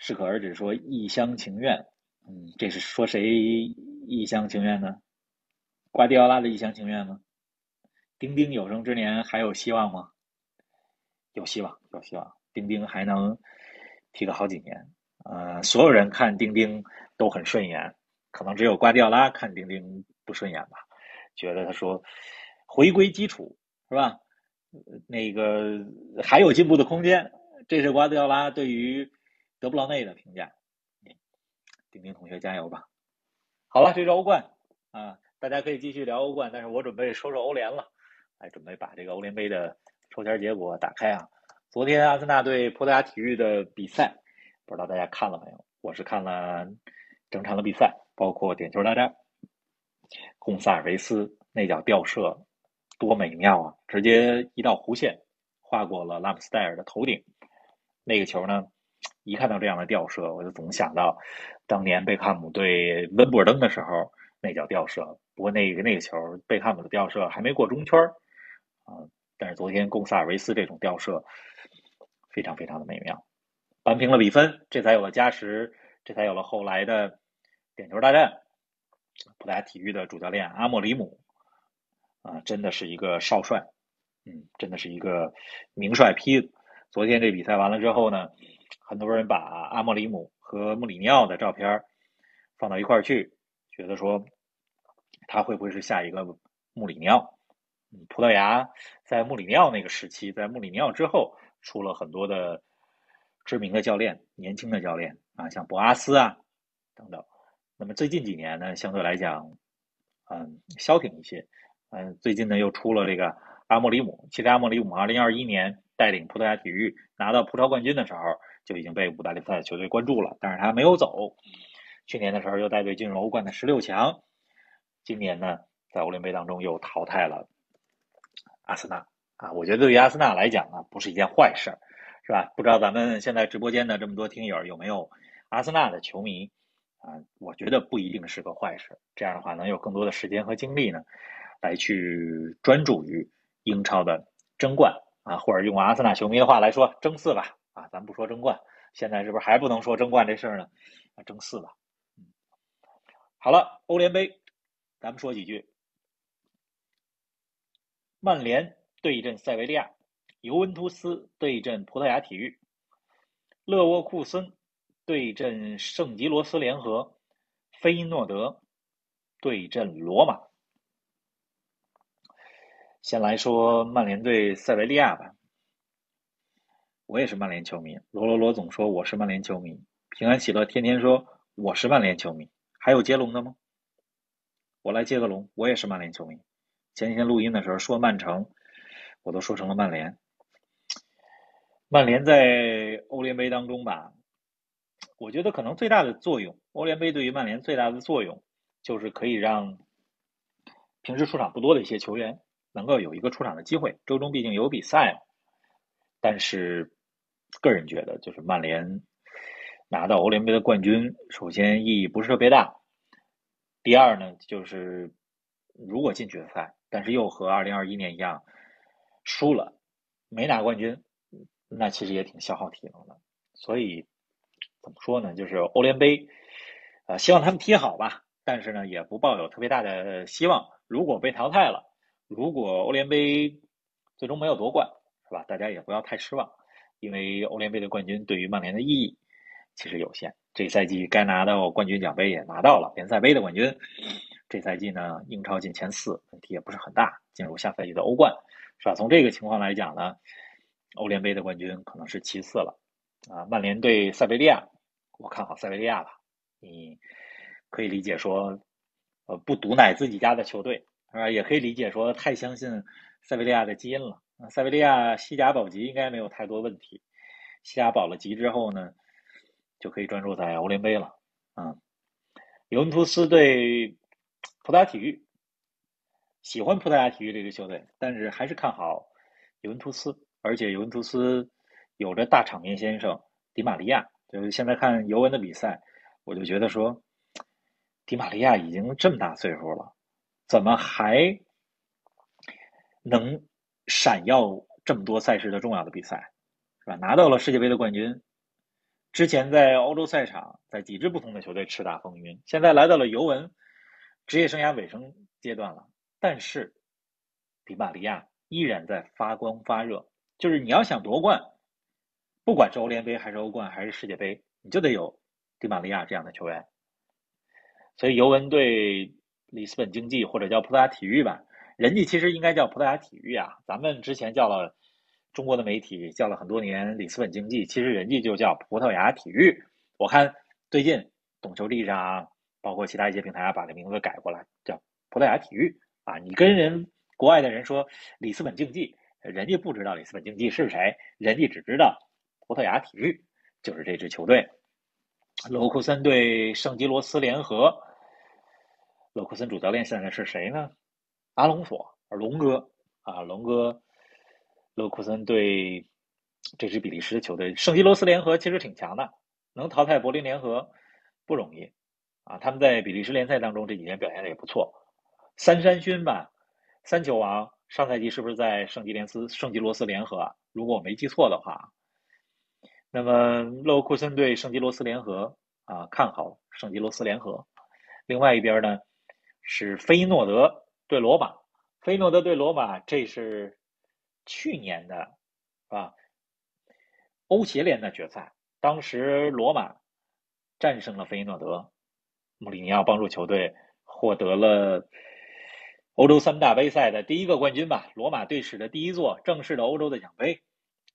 适可而止说一厢情愿，嗯，这是说谁一厢情愿呢？瓜迪奥拉的一厢情愿吗？丁丁有生之年还有希望吗？有希望，有希望，丁丁还能踢个好几年。呃，所有人看丁丁都很顺眼。可能只有瓜迪奥拉看丁丁不顺眼吧，觉得他说回归基础是吧？那个还有进步的空间，这是瓜迪奥拉对于德布劳内的评价。丁丁同学加油吧！好了，这是欧冠啊，大家可以继续聊欧冠，但是我准备说说欧联了。哎，准备把这个欧联杯的抽签结果打开啊。昨天阿森纳对葡萄牙体育的比赛，不知道大家看了没有？我是看了整场的比赛。包括点球大战，贡萨尔维斯那脚吊射多美妙啊！直接一道弧线划过了拉姆斯戴尔的头顶。那个球呢，一看到这样的吊射，我就总想到当年贝克汉姆对温布尔登的时候那脚吊射。不过那个那个球，贝克汉姆的吊射还没过中圈儿啊。但是昨天贡萨尔维斯这种吊射非常非常的美妙，扳平了比分，这才有了加时，这才有了后来的。点球大战，葡萄牙体育的主教练阿莫里姆啊，真的是一个少帅，嗯，真的是一个名帅坯子。昨天这比赛完了之后呢，很多人把阿莫里姆和穆里尼奥的照片放到一块儿去，觉得说他会不会是下一个穆里尼奥？嗯，葡萄牙在穆里尼奥那个时期，在穆里尼奥之后出了很多的知名的教练，年轻的教练啊，像博阿斯啊等等。那么最近几年呢，相对来讲，嗯，消停一些。嗯，最近呢又出了这个阿莫里姆。其实阿莫里姆二零二一年带领葡萄牙体育拿到葡超冠军的时候，就已经被五大联赛球队关注了，但是他没有走。去年的时候又带队进入欧冠的十六强，今年呢在欧联杯当中又淘汰了阿森纳。啊，我觉得对于阿森纳来讲呢，不是一件坏事，是吧？不知道咱们现在直播间的这么多听友有没有阿森纳的球迷？啊，我觉得不一定是个坏事。这样的话，能有更多的时间和精力呢，来去专注于英超的争冠啊，或者用阿森纳球迷的话来说，争四吧。啊，咱不说争冠，现在是不是还不能说争冠这事儿呢？啊，争四吧。嗯，好了，欧联杯，咱们说几句。曼联对阵塞维利亚，尤文图斯对阵葡萄牙体育，勒沃库森对阵圣吉罗斯联合，菲诺德对阵罗马。先来说曼联对塞维利亚吧。我也是曼联球迷，罗罗罗总说我是曼联球迷，平安喜乐天天说我是曼联球迷。还有接龙的吗？我来接个龙，我也是曼联球迷。前几天录音的时候说曼城，我都说成了曼联。曼联在欧联杯当中吧，我觉得可能最大的作用，欧联杯对于曼联最大的作用，就是可以让平时出场不多的一些球员能够有一个出场的机会。周中毕竟有比赛嘛。但是，个人觉得，就是曼联拿到欧联杯的冠军，首先意义不是特别大。第二呢，就是如果进决赛。但是又和二零二一年一样，输了，没拿冠军，那其实也挺消耗体能的。所以怎么说呢？就是欧联杯，呃，希望他们踢好吧。但是呢，也不抱有特别大的希望。如果被淘汰了，如果欧联杯最终没有夺冠，是吧？大家也不要太失望，因为欧联杯的冠军对于曼联的意义其实有限。这赛季该拿到冠军奖杯也拿到了，联赛杯的冠军。这赛季呢，英超进前四问题也不是很大，进入下赛季的欧冠，是吧？从这个情况来讲呢，欧联杯的冠军可能是其次了。啊，曼联对塞维利亚，我看好塞维利亚吧。你可以理解说，呃，不毒奶自己家的球队，是吧？也可以理解说，太相信塞维利亚的基因了。塞维利亚西甲保级应该没有太多问题，西甲保了级之后呢，就可以专注在欧联杯了。啊，尤文图斯对。葡萄牙体育喜欢葡萄牙体育这支球队，但是还是看好尤文图斯。而且尤文图斯有着大场面先生迪玛利亚。就是现在看尤文的比赛，我就觉得说，迪玛利亚已经这么大岁数了，怎么还能闪耀这么多赛事的重要的比赛，是吧？拿到了世界杯的冠军，之前在欧洲赛场，在几支不同的球队叱咤风云，现在来到了尤文。职业生涯尾声阶段了，但是迪玛利亚依然在发光发热。就是你要想夺冠，不管是欧联杯还是欧冠还是世界杯，你就得有迪玛利亚这样的球员。所以尤文队里斯本竞技或者叫葡萄牙体育吧，人家其实应该叫葡萄牙体育啊。咱们之前叫了中国的媒体叫了很多年里斯本竞技，其实人家就叫葡萄牙体育。我看最近懂球帝上。包括其他一些平台啊，把这名字改过来叫葡萄牙体育啊。你跟人国外的人说里斯本竞技，人家不知道里斯本竞技是谁，人家只知道葡萄牙体育就是这支球队。罗库森对圣吉罗斯联合，勒库森主教练现在是谁呢？阿隆索，龙哥啊，龙哥。勒库森对这支比利时的球队圣吉罗斯联合其实挺强的，能淘汰柏林联合不容易。啊，他们在比利时联赛当中这几年表现的也不错。三山勋吧，三球王，上赛季是不是在圣吉连斯、圣吉罗斯联合？如果我没记错的话。那么勒库森对圣吉罗斯联合啊，看好圣吉罗斯联合。另外一边呢是菲诺德对罗马，菲诺德对罗马，这是去年的，啊？欧协联的决赛，当时罗马战胜了菲诺德。穆里尼奥帮助球队获得了欧洲三大杯赛的第一个冠军吧，罗马队史的第一座正式的欧洲的奖杯。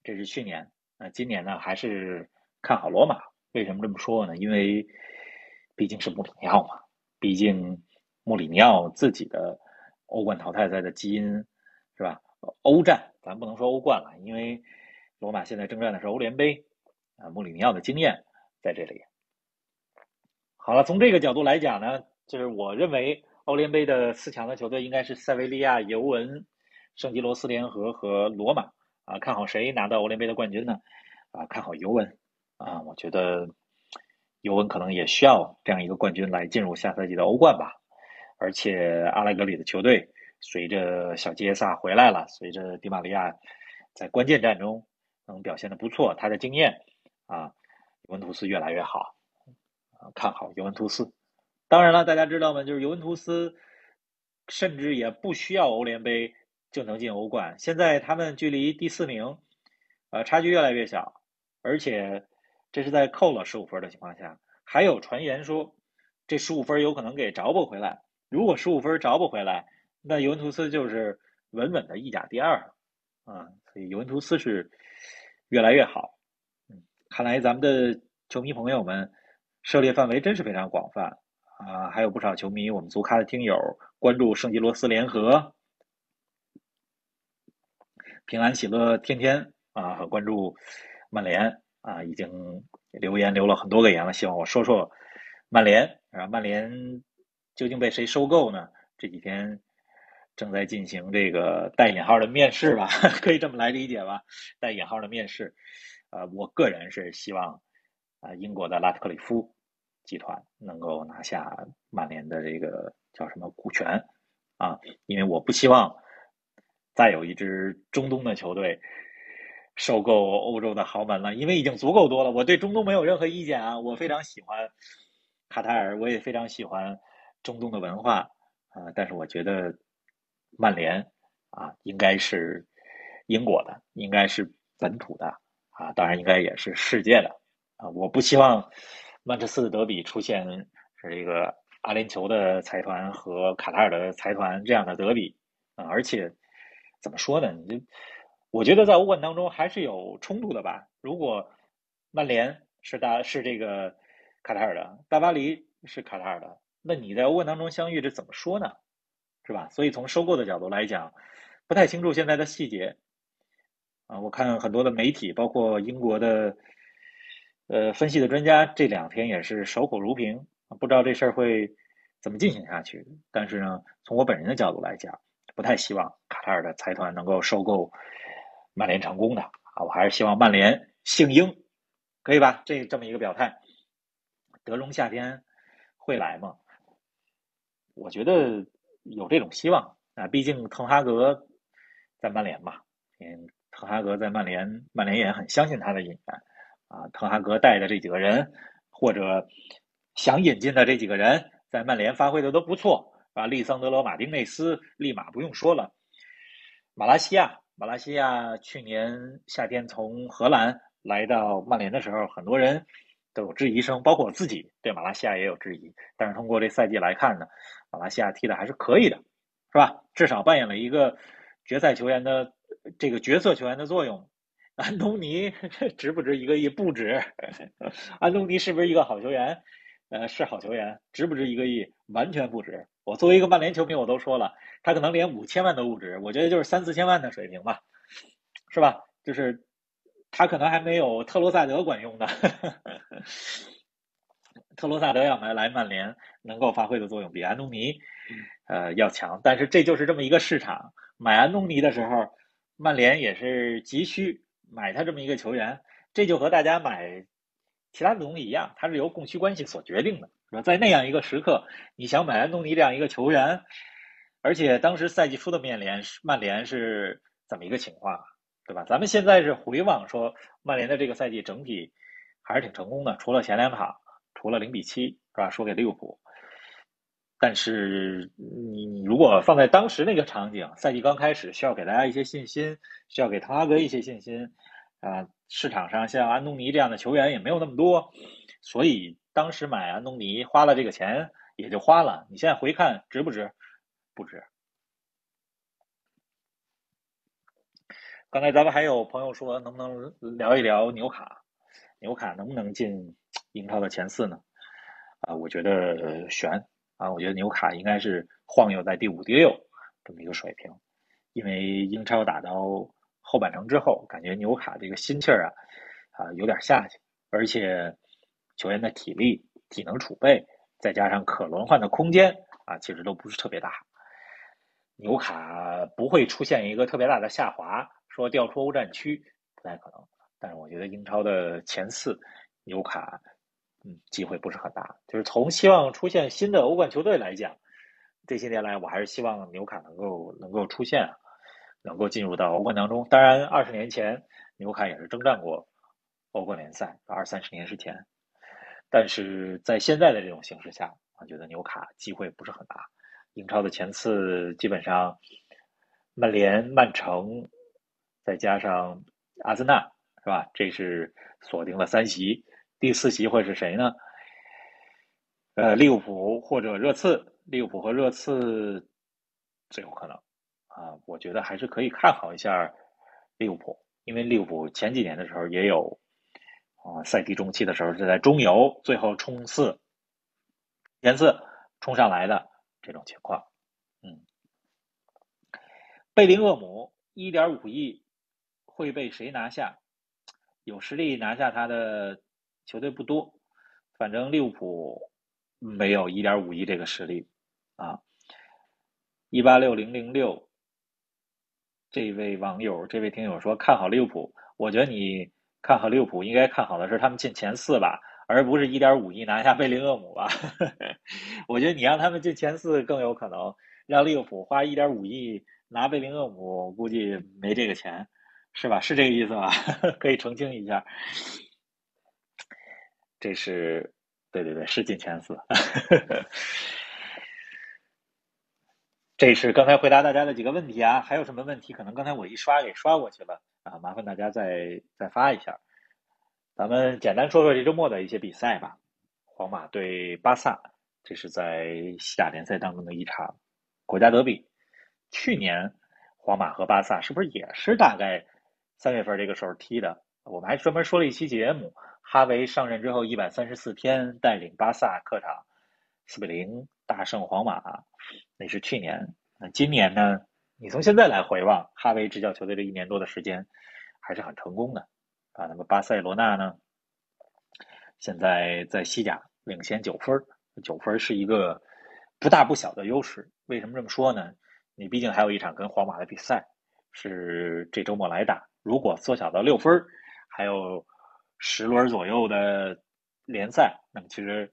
这是去年，那今年呢？还是看好罗马？为什么这么说呢？因为毕竟是穆里尼奥嘛，毕竟穆里尼奥自己的欧冠淘汰赛的基因是吧？欧战咱不能说欧冠了，因为罗马现在征战的是欧联杯啊，穆里尼奥的经验在这里。好了，从这个角度来讲呢，就是我认为欧联杯的四强的球队应该是塞维利亚、尤文、圣吉罗斯联合和罗马啊。看好谁拿到欧联杯的冠军呢？啊，看好尤文啊。我觉得尤文可能也需要这样一个冠军来进入下赛季的欧冠吧。而且阿莱格里的球队随着小杰萨回来了，随着迪玛利亚在关键战中能表现的不错，他的经验啊。尤文图斯越来越好，看好尤文图斯。当然了，大家知道吗？就是尤文图斯甚至也不需要欧联杯就能进欧冠。现在他们距离第四名，呃，差距越来越小，而且这是在扣了十五分的情况下。还有传言说，这十五分有可能给找补回来。如果十五分找不回来，那尤文图斯就是稳稳的意甲第二啊。所以尤文图斯是越来越好。嗯，看来咱们的球迷朋友们涉猎范围真是非常广泛啊！还有不少球迷，我们足咖的听友关注圣吉罗斯联合、平安喜乐天天啊，和关注曼联啊，已经留言留了很多个言了，希望我说说曼联啊，曼联究竟被谁收购呢？这几天。正在进行这个带引号的面试吧，可以这么来理解吧？带引号的面试，呃，我个人是希望啊，英国的拉特克里夫集团能够拿下曼联的这个叫什么股权啊，因为我不希望再有一支中东的球队收购欧洲的豪门了，因为已经足够多了。我对中东没有任何意见啊，我非常喜欢卡塔尔，我也非常喜欢中东的文化啊，但是我觉得。曼联啊，应该是英国的，应该是本土的啊，当然应该也是世界的啊。我不希望曼彻斯特德比出现是这个阿联酋的财团和卡塔尔的财团这样的德比啊。而且怎么说呢？你我觉得在欧冠当中还是有冲突的吧。如果曼联是大是这个卡塔尔的，大巴黎是卡塔尔的，那你在欧冠当中相遇，这怎么说呢？是吧？所以从收购的角度来讲，不太清楚现在的细节。啊，我看很多的媒体，包括英国的，呃，分析的专家，这两天也是守口如瓶，不知道这事儿会怎么进行下去。但是呢，从我本人的角度来讲，不太希望卡塔尔的财团能够收购曼联成功的啊，我还是希望曼联姓英，可以吧？这这么一个表态，德容夏天会来吗？我觉得。有这种希望啊，毕竟滕哈格在曼联嘛，嗯，滕哈格在曼联，曼联也很相信他的引援啊。滕哈格带的这几个人，或者想引进的这几个人，在曼联发挥的都不错啊。利桑德罗·马丁内斯立马不用说了，马拉西亚，马拉西亚去年夏天从荷兰来到曼联的时候，很多人都有质疑声，包括我自己对马拉西亚也有质疑，但是通过这赛季来看呢。马来西亚踢的还是可以的，是吧？至少扮演了一个决赛球员的这个角色球员的作用。安东尼 值不值一个亿？不值。安东尼是不是一个好球员？呃，是好球员。值不值一个亿？完全不值。我作为一个曼联球迷，我都说了，他可能连五千万都不值。我觉得就是三四千万的水平吧，是吧？就是他可能还没有特罗萨德管用呢。特罗萨德要来来曼联，能够发挥的作用比安东尼，呃要强。但是这就是这么一个市场，买安东尼的时候，曼联也是急需买他这么一个球员。这就和大家买其他的东西一样，它是由供需关系所决定的，是吧？在那样一个时刻，你想买安东尼这样一个球员，而且当时赛季初的曼联曼联是怎么一个情况，对吧？咱们现在是回望说，曼联的这个赛季整体还是挺成功的，除了前两场。除了零比七是吧？输给利物浦，但是你你如果放在当时那个场景，赛季刚开始，需要给大家一些信心，需要给滕哈格一些信心啊。市场上像安东尼这样的球员也没有那么多，所以当时买安东尼花了这个钱也就花了。你现在回看值不值？不值。刚才咱们还有朋友说，能不能聊一聊纽卡？纽卡能不能进？英超的前四呢？啊，我觉得悬啊！我觉得纽卡应该是晃悠在第五、第六这么一个水平，因为英超打到后半程之后，感觉纽卡这个心气儿啊啊有点下去，而且球员的体力、体能储备，再加上可轮换的空间啊，其实都不是特别大。纽卡不会出现一个特别大的下滑，说调出欧战区不太可能。但是我觉得英超的前四，纽卡。嗯，机会不是很大。就是从希望出现新的欧冠球队来讲，这些年来我还是希望纽卡能够能够出现，能够进入到欧冠当中。当然，二十年前纽卡也是征战过欧冠联赛，二三十年之前。但是在现在的这种形势下，我觉得纽卡机会不是很大。英超的前四基本上，曼联、曼城，再加上阿森纳，是吧？这是锁定了三席，第四席会是谁呢？呃，利物浦或者热刺，利物浦和热刺最有可能啊。我觉得还是可以看好一下利物浦，因为利物浦前几年的时候也有啊，赛季中期的时候是在中游最后冲刺前四冲上来的。这种情况，嗯，贝林厄姆一点五亿会被谁拿下？有实力拿下他的球队不多，反正利物浦没有一点五亿这个实力啊。一八六零零六，这位网友，这位听友说看好利物浦，我觉得你看好利物浦，应该看好的是他们进前四吧。而不是一点五亿拿下贝林厄姆吧？我觉得你让他们进前四更有可能，让利物浦花一点五亿拿贝林厄姆，估计没这个钱，是吧？是这个意思吧？可以澄清一下。这是对对对，是进前四。这是刚才回答大家的几个问题啊，还有什么问题？可能刚才我一刷给刷过去了啊，麻烦大家再再发一下。咱们简单说说这周末的一些比赛吧。皇马对巴萨，这是在西甲联赛当中的一场国家德比。去年皇马和巴萨是不是也是大概三月份这个时候踢的？我们还专门说了一期节目。哈维上任之后一百三十四天，带领巴萨客场四比零大胜皇马，那是去年。那今年呢？你从现在来回望哈维执教球队这一年多的时间，还是很成功的。啊，那么巴塞罗那呢？现在在西甲领先九分，九分是一个不大不小的优势。为什么这么说呢？你毕竟还有一场跟皇马的比赛是这周末来打。如果缩小到六分，还有十轮左右的联赛，那么其实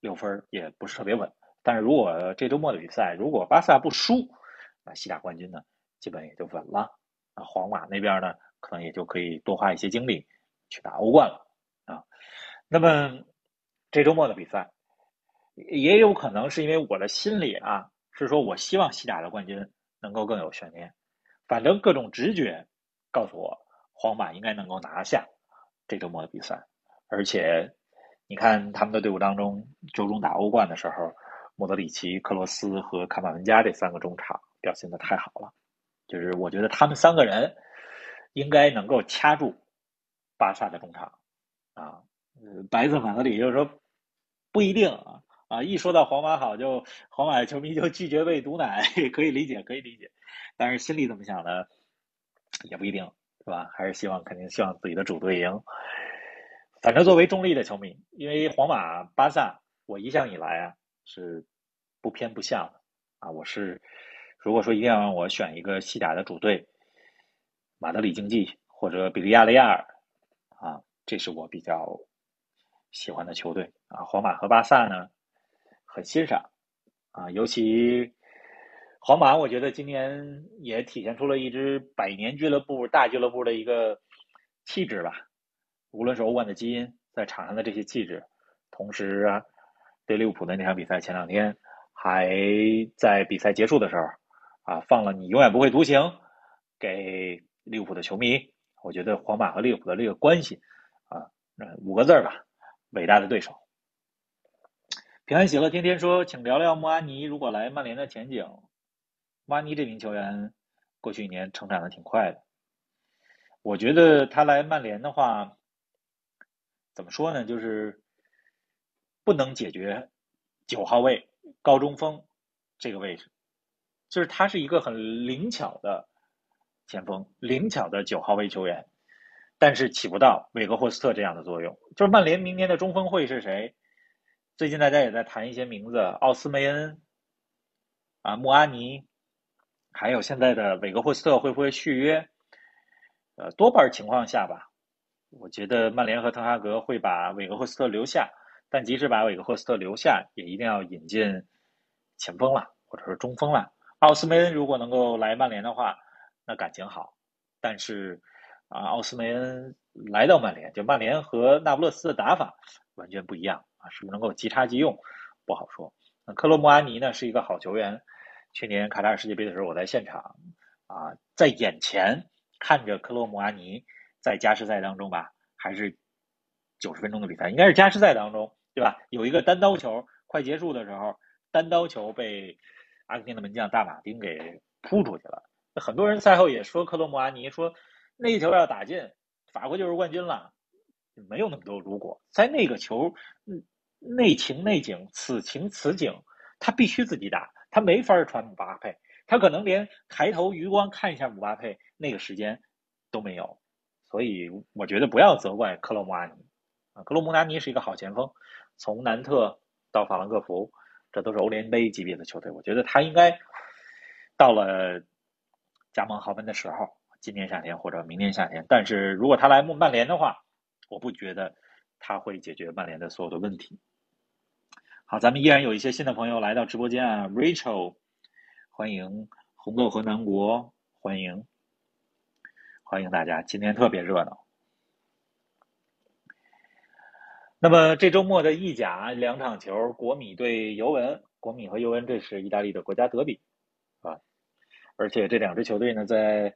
六分也不是特别稳。但是如果这周末的比赛，如果巴萨不输，那西甲冠军呢，基本也就稳了。那皇马那边呢？可能也就可以多花一些精力去打欧冠了啊。那么这周末的比赛也有可能是因为我的心里啊是说我希望西甲的冠军能够更有悬念。反正各种直觉告诉我，皇马应该能够拿下这周末的比赛。而且你看他们的队伍当中，周中打欧冠的时候，莫德里奇、克罗斯和卡马文加这三个中场表现的太好了，就是我觉得他们三个人。应该能够掐住巴萨的中场啊，白色马德里就是说不一定啊啊！一说到皇马好，就皇马的球迷就拒绝喂毒奶，可以理解，可以理解。但是心里怎么想的也不一定，是吧？还是希望肯定希望自己的主队赢。反正作为中立的球迷，因为皇马、巴萨，我一向以来啊是不偏不向的啊。我是如果说一定要让我选一个西甲的主队。马德里竞技或者比利亚雷亚尔啊，这是我比较喜欢的球队啊。皇马和巴萨呢，很欣赏啊，尤其皇马，我觉得今年也体现出了一支百年俱乐部、大俱乐部的一个气质吧。无论是欧冠的基因，在场上的这些气质，同时啊，对利物浦的那场比赛前两天，还在比赛结束的时候啊，放了“你永远不会独行”给。利物浦的球迷，我觉得皇马和利物浦的这个关系啊，五个字吧，伟大的对手。平安喜乐天天说，请聊聊穆阿尼如果来曼联的前景。穆阿尼这名球员过去一年成长的挺快的，我觉得他来曼联的话，怎么说呢？就是不能解决九号位高中锋这个位置，就是他是一个很灵巧的。前锋灵巧的九号位球员，但是起不到韦格霍斯特这样的作用。就是曼联明年的中锋会是谁？最近大家也在谈一些名字，奥斯梅恩啊，穆阿尼，还有现在的韦格霍斯特会不会续约？呃，多半情况下吧，我觉得曼联和滕哈格会把韦格霍斯特留下，但即使把韦格霍斯特留下，也一定要引进前锋了，或者是中锋了。奥斯梅恩如果能够来曼联的话。那感情好，但是啊，奥斯梅恩来到曼联，就曼联和那不勒斯的打法完全不一样啊，是不是能够即插即用，不好说。克罗穆阿尼呢是一个好球员，去年卡塔尔世界杯的时候我在现场啊，在眼前看着克罗姆阿尼在加时赛当中吧，还是九十分钟的比赛，应该是加时赛当中对吧？有一个单刀球快结束的时候，单刀球被阿根廷的门将大马丁给扑出去了。很多人赛后也说克罗姆阿尼说那一球要打进。法国就是冠军了，没有那么多如果，在那个球，嗯，内情内景，此情此景，他必须自己打，他没法传姆巴佩，他可能连抬头余光看一下姆巴佩那个时间都没有，所以我觉得不要责怪克洛姆阿尼，啊，克洛姆阿尼是一个好前锋，从南特到法兰克福，这都是欧联杯级别的球队，我觉得他应该到了加盟豪门的时候。今年夏天或者明年夏天，但是如果他来曼联的话，我不觉得他会解决曼联的所有的问题。好，咱们依然有一些新的朋友来到直播间啊，Rachel，欢迎红豆和南国，欢迎欢迎大家，今天特别热闹。那么这周末的意甲两场球，国米对尤文，国米和尤文这是意大利的国家德比啊，而且这两支球队呢在。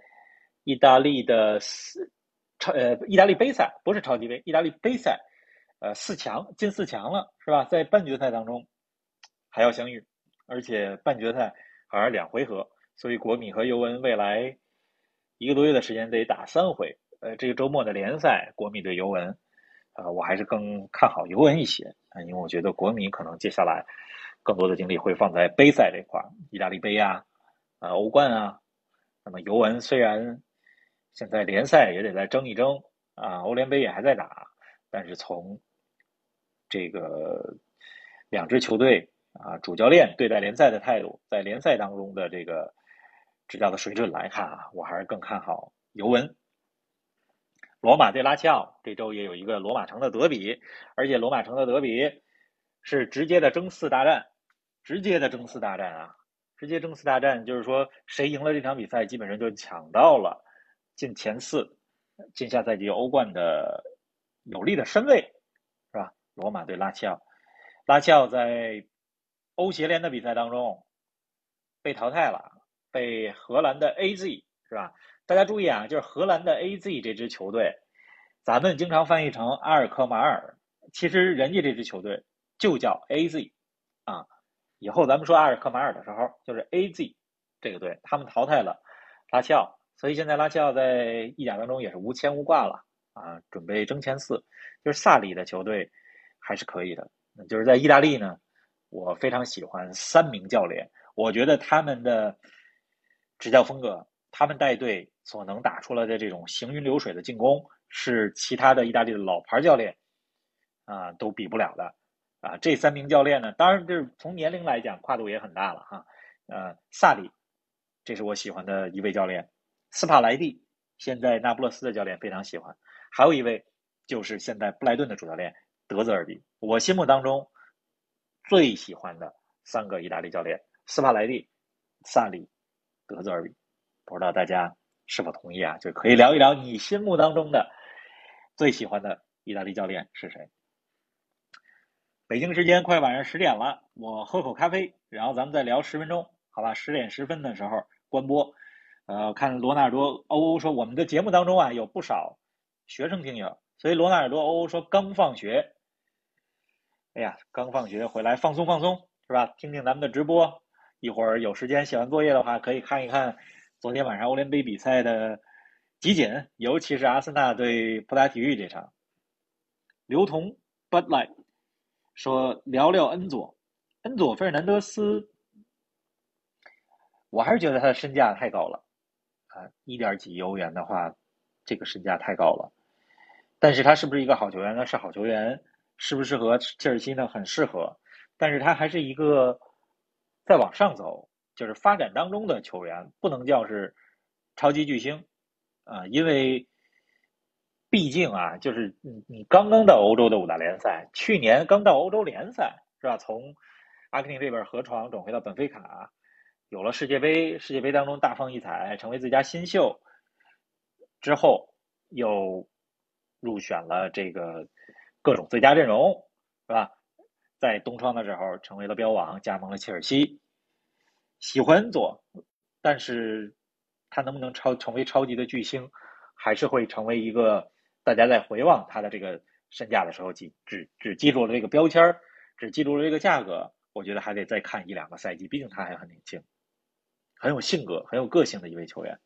意大利的四超呃，意大利杯赛不是超级杯，意大利杯赛，呃，四强进四强了，是吧？在半决赛当中还要相遇，而且半决赛好像两回合，所以国米和尤文未来一个多月的时间得打三回。呃，这个周末的联赛，国米对尤文，呃，我还是更看好尤文一些啊，因为我觉得国米可能接下来更多的精力会放在杯赛这块儿，意大利杯啊，呃，欧冠啊。那么尤文虽然。现在联赛也得再争一争啊，欧联杯也还在打，但是从这个两支球队啊主教练对待联赛的态度，在联赛当中的这个执教的水准来看啊，我还是更看好尤文。罗马对拉齐奥这周也有一个罗马城的德比，而且罗马城的德比是直接的争四大战，直接的争四大战啊，直接争四大战，就是说谁赢了这场比赛，基本上就抢到了。进前四，进下赛季欧冠的有力的身位，是吧？罗马对拉齐奥，拉齐奥在欧协联的比赛当中被淘汰了，被荷兰的 AZ 是吧？大家注意啊，就是荷兰的 AZ 这支球队，咱们经常翻译成阿尔克马尔，其实人家这支球队就叫 AZ 啊。以后咱们说阿尔克马尔的时候，就是 AZ 这个队，他们淘汰了拉齐奥。所以现在拉齐奥在意甲当中也是无牵无挂了啊，准备争前四。就是萨里的球队还是可以的。就是在意大利呢，我非常喜欢三名教练，我觉得他们的执教风格，他们带队所能打出来的这种行云流水的进攻，是其他的意大利的老牌教练啊都比不了的啊。这三名教练呢，当然就是从年龄来讲跨度也很大了哈。呃，萨里，这是我喜欢的一位教练。斯帕莱蒂，现在那不勒斯的教练非常喜欢。还有一位就是现在布莱顿的主教练德泽尔比。我心目当中最喜欢的三个意大利教练：斯帕莱蒂、萨里、德泽尔比。不知道大家是否同意啊？就可以聊一聊你心目当中的最喜欢的意大利教练是谁。北京时间快晚上十点了，我喝口咖啡，然后咱们再聊十分钟，好吧？十点十分的时候关播。呃，看罗纳多欧欧说，我们的节目当中啊有不少学生听友，所以罗纳尔多欧说刚放学，哎呀，刚放学回来放松放松是吧？听听咱们的直播，一会儿有时间写完作业的话，可以看一看昨天晚上欧联杯比赛的集锦，尤其是阿森纳对布达体育这场。刘同 Bud Light 说聊聊恩佐，恩佐费尔南德斯，我还是觉得他的身价太高了。啊，一点几亿欧元的话，这个身价太高了。但是他是不是一个好球员呢？是好球员，适不适合切尔西呢？很适合。但是他还是一个在往上走，就是发展当中的球员，不能叫是超级巨星啊。因为毕竟啊，就是你你刚刚到欧洲的五大联赛，去年刚到欧洲联赛是吧？从阿根廷这边河床转回到本菲卡。有了世界杯，世界杯当中大放异彩，成为最佳新秀之后，有入选了这个各种最佳阵容，是吧？在冬窗的时候成为了标王，加盟了切尔西。喜欢恩佐，但是他能不能超成为超级的巨星，还是会成为一个大家在回望他的这个身价的时候，记只只记住了这个标签只记住了这个价格。我觉得还得再看一两个赛季，毕竟他还很年轻，很有性格、很有个性的一位球员。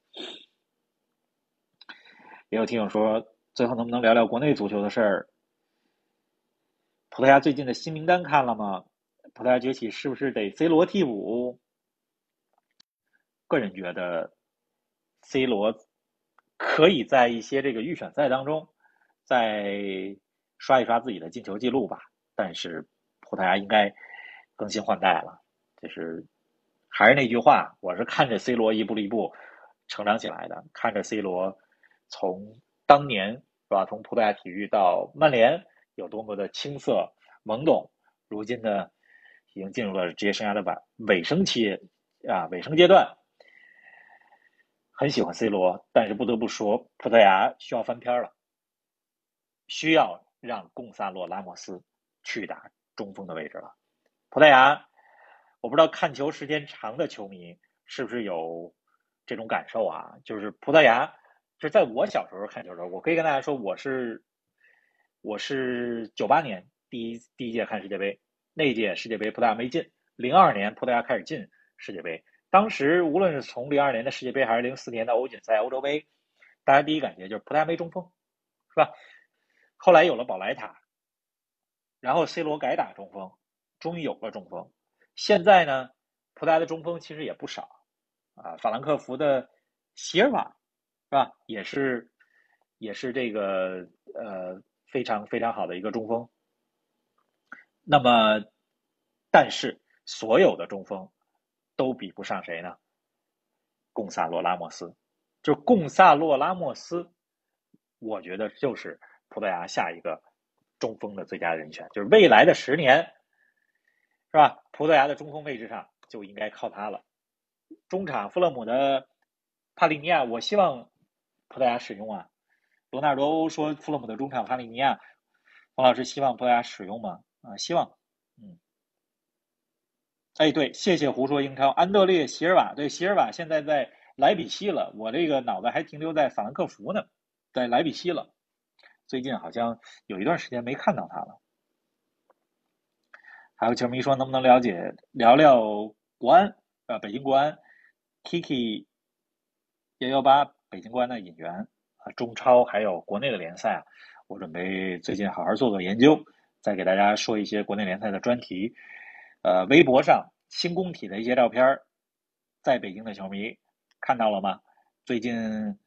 也有听友说，最后能不能聊聊国内足球的事儿？葡萄牙最近的新名单看了吗？葡萄牙崛起是不是得 C 罗替补？个人觉得，C 罗可以在一些这个预选赛当中再刷一刷自己的进球记录吧。但是葡萄牙应该更新换代了，就是还是那句话，我是看着 C 罗一步一步成长起来的，看着 C 罗从当年是吧，从葡萄牙体育到曼联。有多么的青涩懵懂，如今呢，已经进入了职业生涯的尾尾声期啊，尾声阶段。很喜欢 C 罗，但是不得不说，葡萄牙需要翻篇了，需要让贡萨洛拉莫斯去打中锋的位置了。葡萄牙，我不知道看球时间长的球迷是不是有这种感受啊？就是葡萄牙，就在我小时候看球的时候，我可以跟大家说，我是。我是九八年第一第一届看世界杯，那届世界杯葡萄牙没进。零二年葡萄牙开始进世界杯，当时无论是从零二年的世界杯还是零四年的欧锦赛、欧洲杯，大家第一感觉就是葡萄牙没中锋，是吧？后来有了宝莱塔，然后 C 罗改打中锋，终于有了中锋。现在呢，葡萄牙的中锋其实也不少啊，法兰克福的席尔瓦，是吧？也是也是这个呃。非常非常好的一个中锋，那么，但是所有的中锋都比不上谁呢？贡萨洛拉莫斯，就贡萨洛拉莫斯，我觉得就是葡萄牙下一个中锋的最佳人选，就是未来的十年，是吧？葡萄牙的中锋位置上就应该靠他了。中场弗勒姆的帕利尼亚，我希望葡萄牙使用啊。罗纳尔多说：“弗洛姆的中场帕里尼亚，冯老师希望葡萄牙使用吗？啊，希望。嗯，哎，对，谢谢胡说英超，安德烈席尔瓦，对，席尔瓦现在在莱比锡了。我这个脑子还停留在法兰克福呢，在莱比锡了。最近好像有一段时间没看到他了。还有球迷说，能不能了解聊聊国安？啊，北京国安，Kiki 幺幺八，北京国安的引援。”啊，中超还有国内的联赛啊，我准备最近好好做做研究，再给大家说一些国内联赛的专题。呃，微博上新工体的一些照片在北京的球迷看到了吗？最近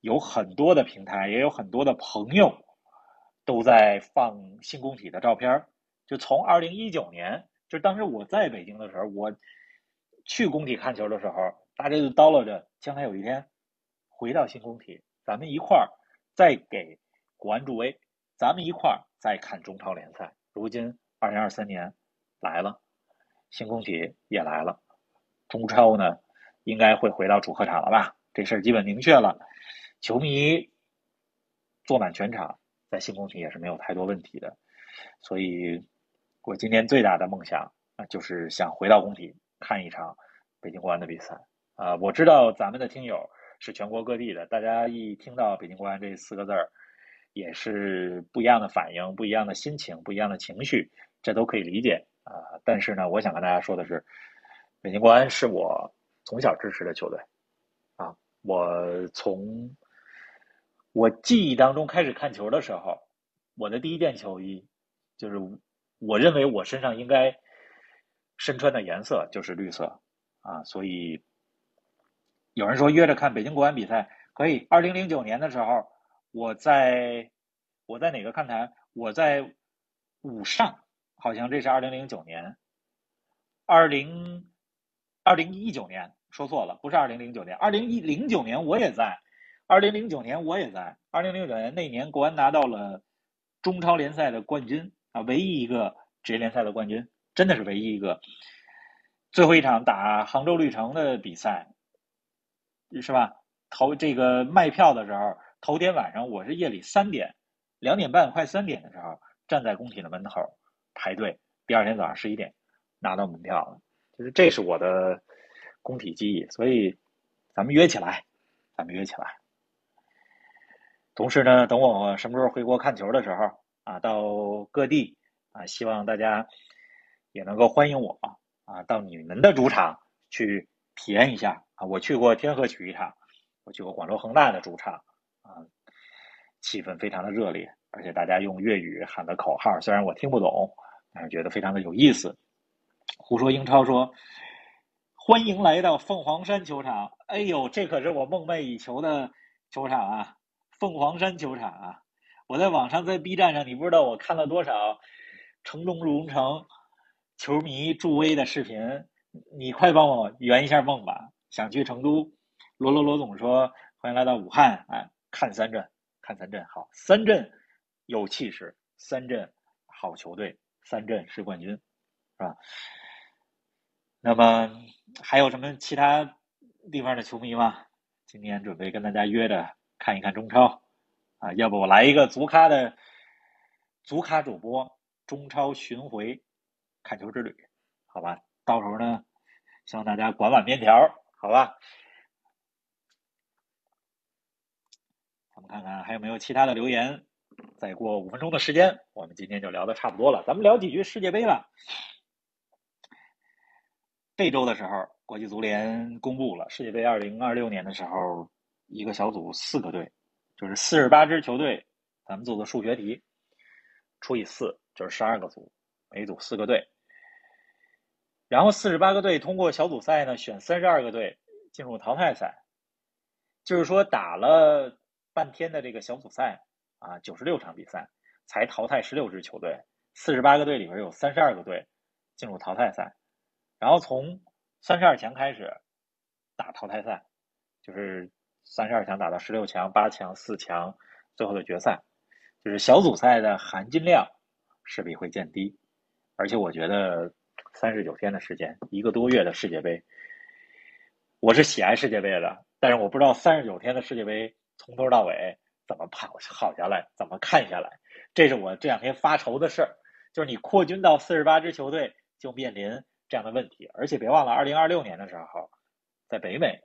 有很多的平台，也有很多的朋友都在放新工体的照片就从二零一九年，就当时我在北京的时候，我去工体看球的时候，大家就叨唠着将来有一天回到新工体。咱们一块儿再给国安助威，咱们一块儿再看中超联赛。如今二零二三年来了，新工体也来了，中超呢应该会回到主客场了吧？这事儿基本明确了，球迷坐满全场，在新工体也是没有太多问题的。所以，我今天最大的梦想啊，就是想回到工体看一场北京国安的比赛啊！我知道咱们的听友。是全国各地的，大家一听到北京国安这四个字儿，也是不一样的反应，不一样的心情，不一样的情绪，这都可以理解啊。但是呢，我想跟大家说的是，北京国安是我从小支持的球队啊。我从我记忆当中开始看球的时候，我的第一件球衣就是我认为我身上应该身穿的颜色就是绿色啊，所以。有人说约着看北京国安比赛可以。二零零九年的时候，我在我在哪个看台？我在五上，好像这是二零零九年。二零二零一九年说错了，不是二零零九年，二零一零九年我也在。二零零九年我也在。二零零九年那年，国安拿到了中超联赛的冠军啊，唯一一个职业联赛的冠军，真的是唯一一个。最后一场打杭州绿城的比赛。是吧？头这个卖票的时候，头天晚上我是夜里三点两点半快三点的时候，站在工体的门口排队，第二天早上十一点拿到门票了。就是这是我的工体记忆，所以咱们约起来，咱们约起来。同时呢，等我什么时候回国看球的时候啊，到各地啊，希望大家也能够欢迎我啊，到你们的主场去体验一下啊。我去过天河体育场，我去过广州恒大的主场啊，气氛非常的热烈，而且大家用粤语喊的口号，虽然我听不懂，但是觉得非常的有意思。胡说英超说：“欢迎来到凤凰山球场。”哎呦，这可是我梦寐以求的球场啊！凤凰山球场啊！我在网上在 B 站上，你不知道我看了多少城中龙城球迷助威的视频。你快帮我圆一下梦吧！想去成都，罗罗罗总说欢迎来到武汉，哎，看三镇，看三镇好，三镇有气势，三镇好球队，三镇是冠军，是吧？那么还有什么其他地方的球迷吗？今天准备跟大家约着。看一看中超，啊，要不我来一个足咖的足咖主播中超巡回看球之旅，好吧？到时候呢，希望大家管碗面条，好吧？咱们看看还有没有其他的留言。再过五分钟的时间，我们今天就聊的差不多了。咱们聊几句世界杯吧。这周的时候，国际足联公布了世界杯二零二六年的时候。一个小组四个队，就是四十八支球队。咱们做个数学题，除以四就是十二个组，每组四个队。然后四十八个队通过小组赛呢，选三十二个队进入淘汰赛。就是说打了半天的这个小组赛啊，九十六场比赛才淘汰十六支球队。四十八个队里边有三十二个队进入淘汰赛，然后从三十二强开始打淘汰赛，就是。三十二强打到十六强、八强、四强，最后的决赛，就是小组赛的含金量势必会降低。而且我觉得三十九天的时间，一个多月的世界杯，我是喜爱世界杯的，但是我不知道三十九天的世界杯从头到尾怎么跑好下来，怎么看下来，这是我这两天发愁的事儿。就是你扩军到四十八支球队，就面临这样的问题。而且别忘了，二零二六年的时候，在北美。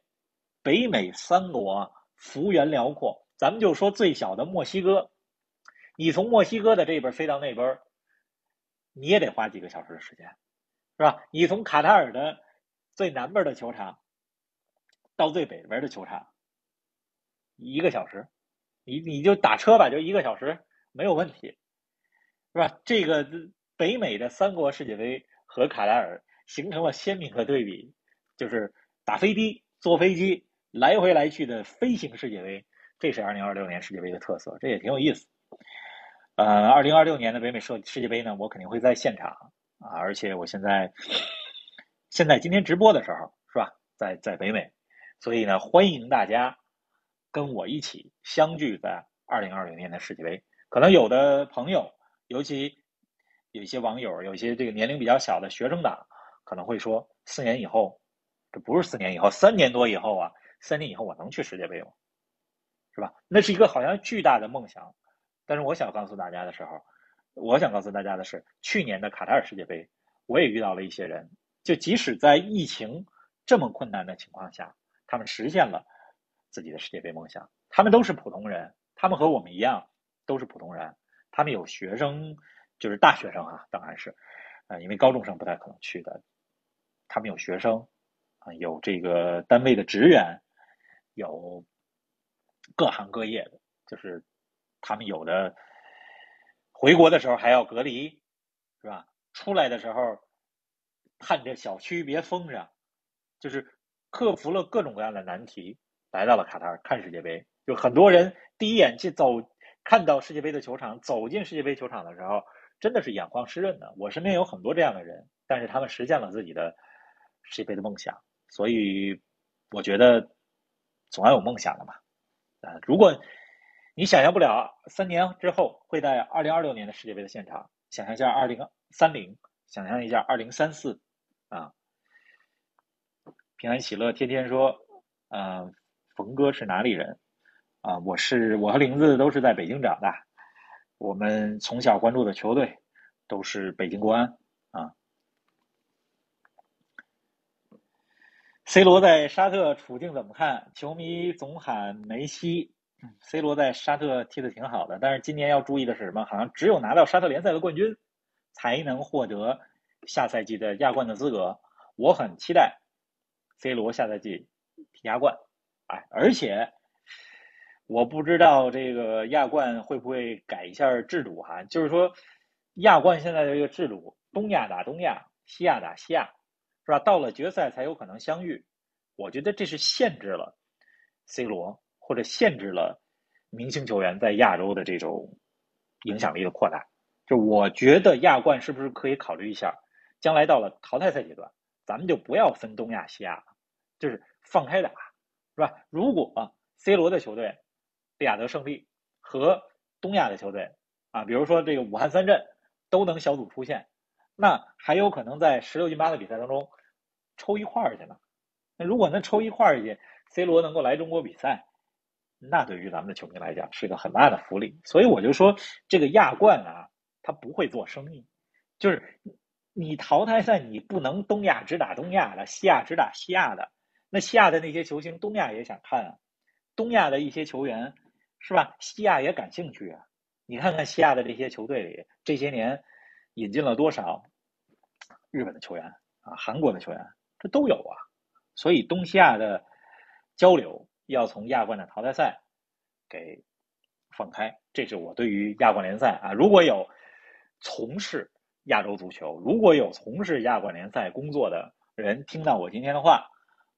北美三国幅员辽阔，咱们就说最小的墨西哥，你从墨西哥的这边飞到那边，你也得花几个小时的时间，是吧？你从卡塔尔的最南边的球场到最北边的球场，一个小时，你你就打车吧，就一个小时没有问题，是吧？这个北美的三国世界杯和卡塔尔形成了鲜明的对比，就是打飞机，坐飞机。来回来去的飞行世界杯，这是二零二六年世界杯的特色，这也挺有意思。呃，二零二六年的北美世世界杯呢，我肯定会在现场啊，而且我现在现在今天直播的时候是吧，在在北美，所以呢，欢迎大家跟我一起相聚在二零二零年的世界杯。可能有的朋友，尤其有一些网友，有一些这个年龄比较小的学生党，可能会说，四年以后，这不是四年以后，三年多以后啊。三年以后我能去世界杯吗？是吧？那是一个好像巨大的梦想。但是我想告诉大家的时候，我想告诉大家的是，去年的卡塔尔世界杯，我也遇到了一些人，就即使在疫情这么困难的情况下，他们实现了自己的世界杯梦想。他们都是普通人，他们和我们一样都是普通人。他们有学生，就是大学生啊，当然是，啊，因为高中生不太可能去的。他们有学生，啊，有这个单位的职员。有各行各业的，就是他们有的回国的时候还要隔离，是吧？出来的时候盼着小区别封上，就是克服了各种各样的难题，来到了卡塔尔看世界杯。就很多人第一眼去走看到世界杯的球场，走进世界杯球场的时候，真的是眼眶湿润的。我身边有很多这样的人，但是他们实现了自己的世界杯的梦想，所以我觉得。总要有梦想的嘛，啊！如果你想象不了三年之后会在二零二六年的世界杯的现场，想象一下二零三零，想象一下二零三四，啊！平安喜乐天天说，呃，冯哥是哪里人？啊，我是我和玲子都是在北京长大，我们从小关注的球队都是北京国安啊。C 罗在沙特处境怎么看？球迷总喊梅西。C 罗在沙特踢的挺好的，但是今年要注意的是什么？好像只有拿到沙特联赛的冠军，才能获得下赛季的亚冠的资格。我很期待 C 罗下赛季踢亚冠，哎，而且我不知道这个亚冠会不会改一下制度哈？就是说，亚冠现在的这个制度，东亚打东亚，西亚打西亚。是吧？到了决赛才有可能相遇，我觉得这是限制了 C 罗或者限制了明星球员在亚洲的这种影响力的扩大。就我觉得亚冠是不是可以考虑一下，将来到了淘汰赛阶段，咱们就不要分东亚西亚了，就是放开打，是吧？如果 C 罗的球队利雅得胜利和东亚的球队啊，比如说这个武汉三镇都能小组出线，那还有可能在十六进八的比赛当中。抽一块儿去呢？那如果能抽一块儿去，C 罗能够来中国比赛，那对于咱们的球迷来讲是一个很大的福利。所以我就说，这个亚冠啊，他不会做生意，就是你淘汰赛你不能东亚只打东亚的，西亚只打西亚的。那西亚的那些球星，东亚也想看啊；东亚的一些球员，是吧？西亚也感兴趣啊。你看看西亚的这些球队里，这些年引进了多少日本的球员啊，韩国的球员。这都有啊，所以东西亚的交流要从亚冠的淘汰赛给放开，这是我对于亚冠联赛啊，如果有从事亚洲足球，如果有从事亚冠联赛工作的人听到我今天的话，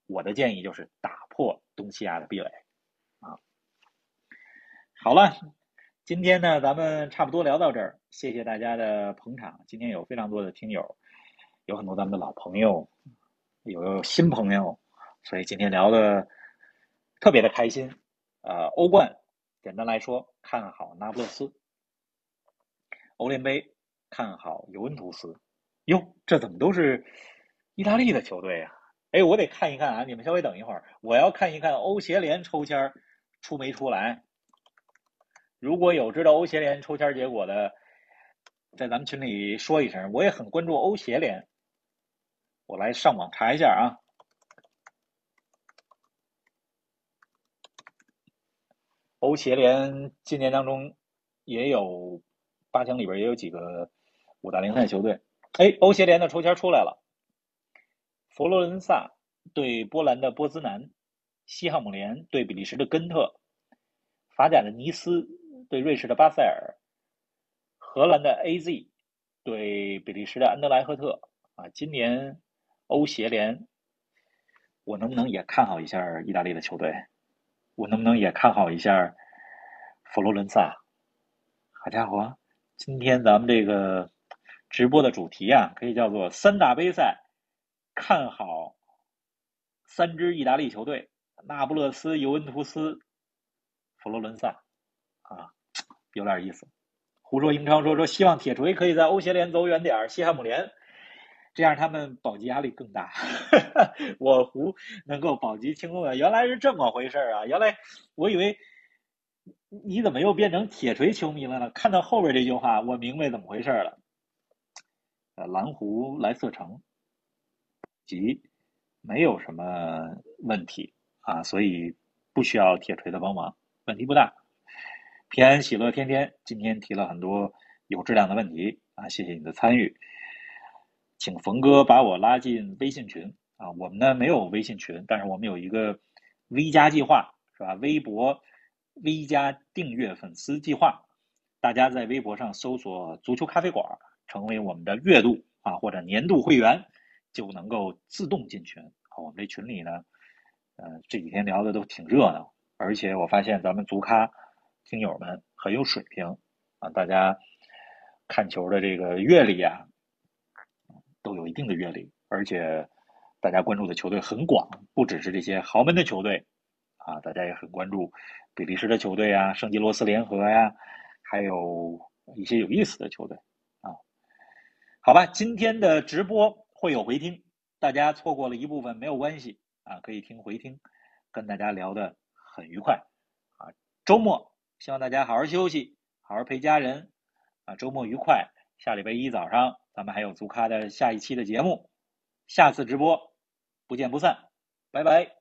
我的建议就是打破东西亚的壁垒啊。好了，今天呢，咱们差不多聊到这儿，谢谢大家的捧场。今天有非常多的听友，有很多咱们的老朋友。有新朋友，所以今天聊的特别的开心。呃，欧冠简单来说，看好那不勒斯；欧联杯看好尤文图斯。哟，这怎么都是意大利的球队啊？哎，我得看一看啊！你们稍微等一会儿，我要看一看欧协联抽签出没出来。如果有知道欧协联抽签结果的，在咱们群里说一声。我也很关注欧协联。我来上网查一下啊，欧协联今年当中也有八强里边也有几个五大联赛球队。哎，欧协联的抽签出来了，佛罗伦萨对波兰的波兹南，西汉姆联对比利时的根特，法甲的尼斯对瑞士的巴塞尔，荷兰的 AZ 对比利时的安德莱赫特啊，今年。欧协联，我能不能也看好一下意大利的球队？我能不能也看好一下佛罗伦萨？好家伙，今天咱们这个直播的主题啊，可以叫做三大杯赛，看好三支意大利球队：那不勒斯、尤文图斯、佛罗伦萨。啊，有点意思。胡说英超说说，希望铁锤可以在欧协联走远点西汉姆联。这样他们保级压力更大。我胡能够保级轻松的，原来是这么回事啊！原来我以为你怎么又变成铁锤球迷了呢？看到后边这句话，我明白怎么回事了。呃，蓝湖莱斯特城级没有什么问题啊，所以不需要铁锤的帮忙，问题不大。平安喜乐天天今天提了很多有质量的问题啊，谢谢你的参与。请冯哥把我拉进微信群啊！我们呢没有微信群，但是我们有一个 V 加计划，是吧？微博 V 加订阅粉丝计划，大家在微博上搜索“足球咖啡馆”，成为我们的月度啊或者年度会员，就能够自动进群。我们这群里呢，呃，这几天聊的都挺热闹，而且我发现咱们足咖听友们很有水平啊，大家看球的这个阅历啊。都有一定的阅历，而且大家关注的球队很广，不只是这些豪门的球队啊，大家也很关注比利时的球队啊，圣吉罗斯联合呀，还有一些有意思的球队啊。好吧，今天的直播会有回听，大家错过了一部分没有关系啊，可以听回听，跟大家聊的很愉快啊。周末希望大家好好休息。好好陪家人啊，周末愉快。下礼拜一早上咱们还有足咖的下一期的节目，下次直播不见不散，拜拜。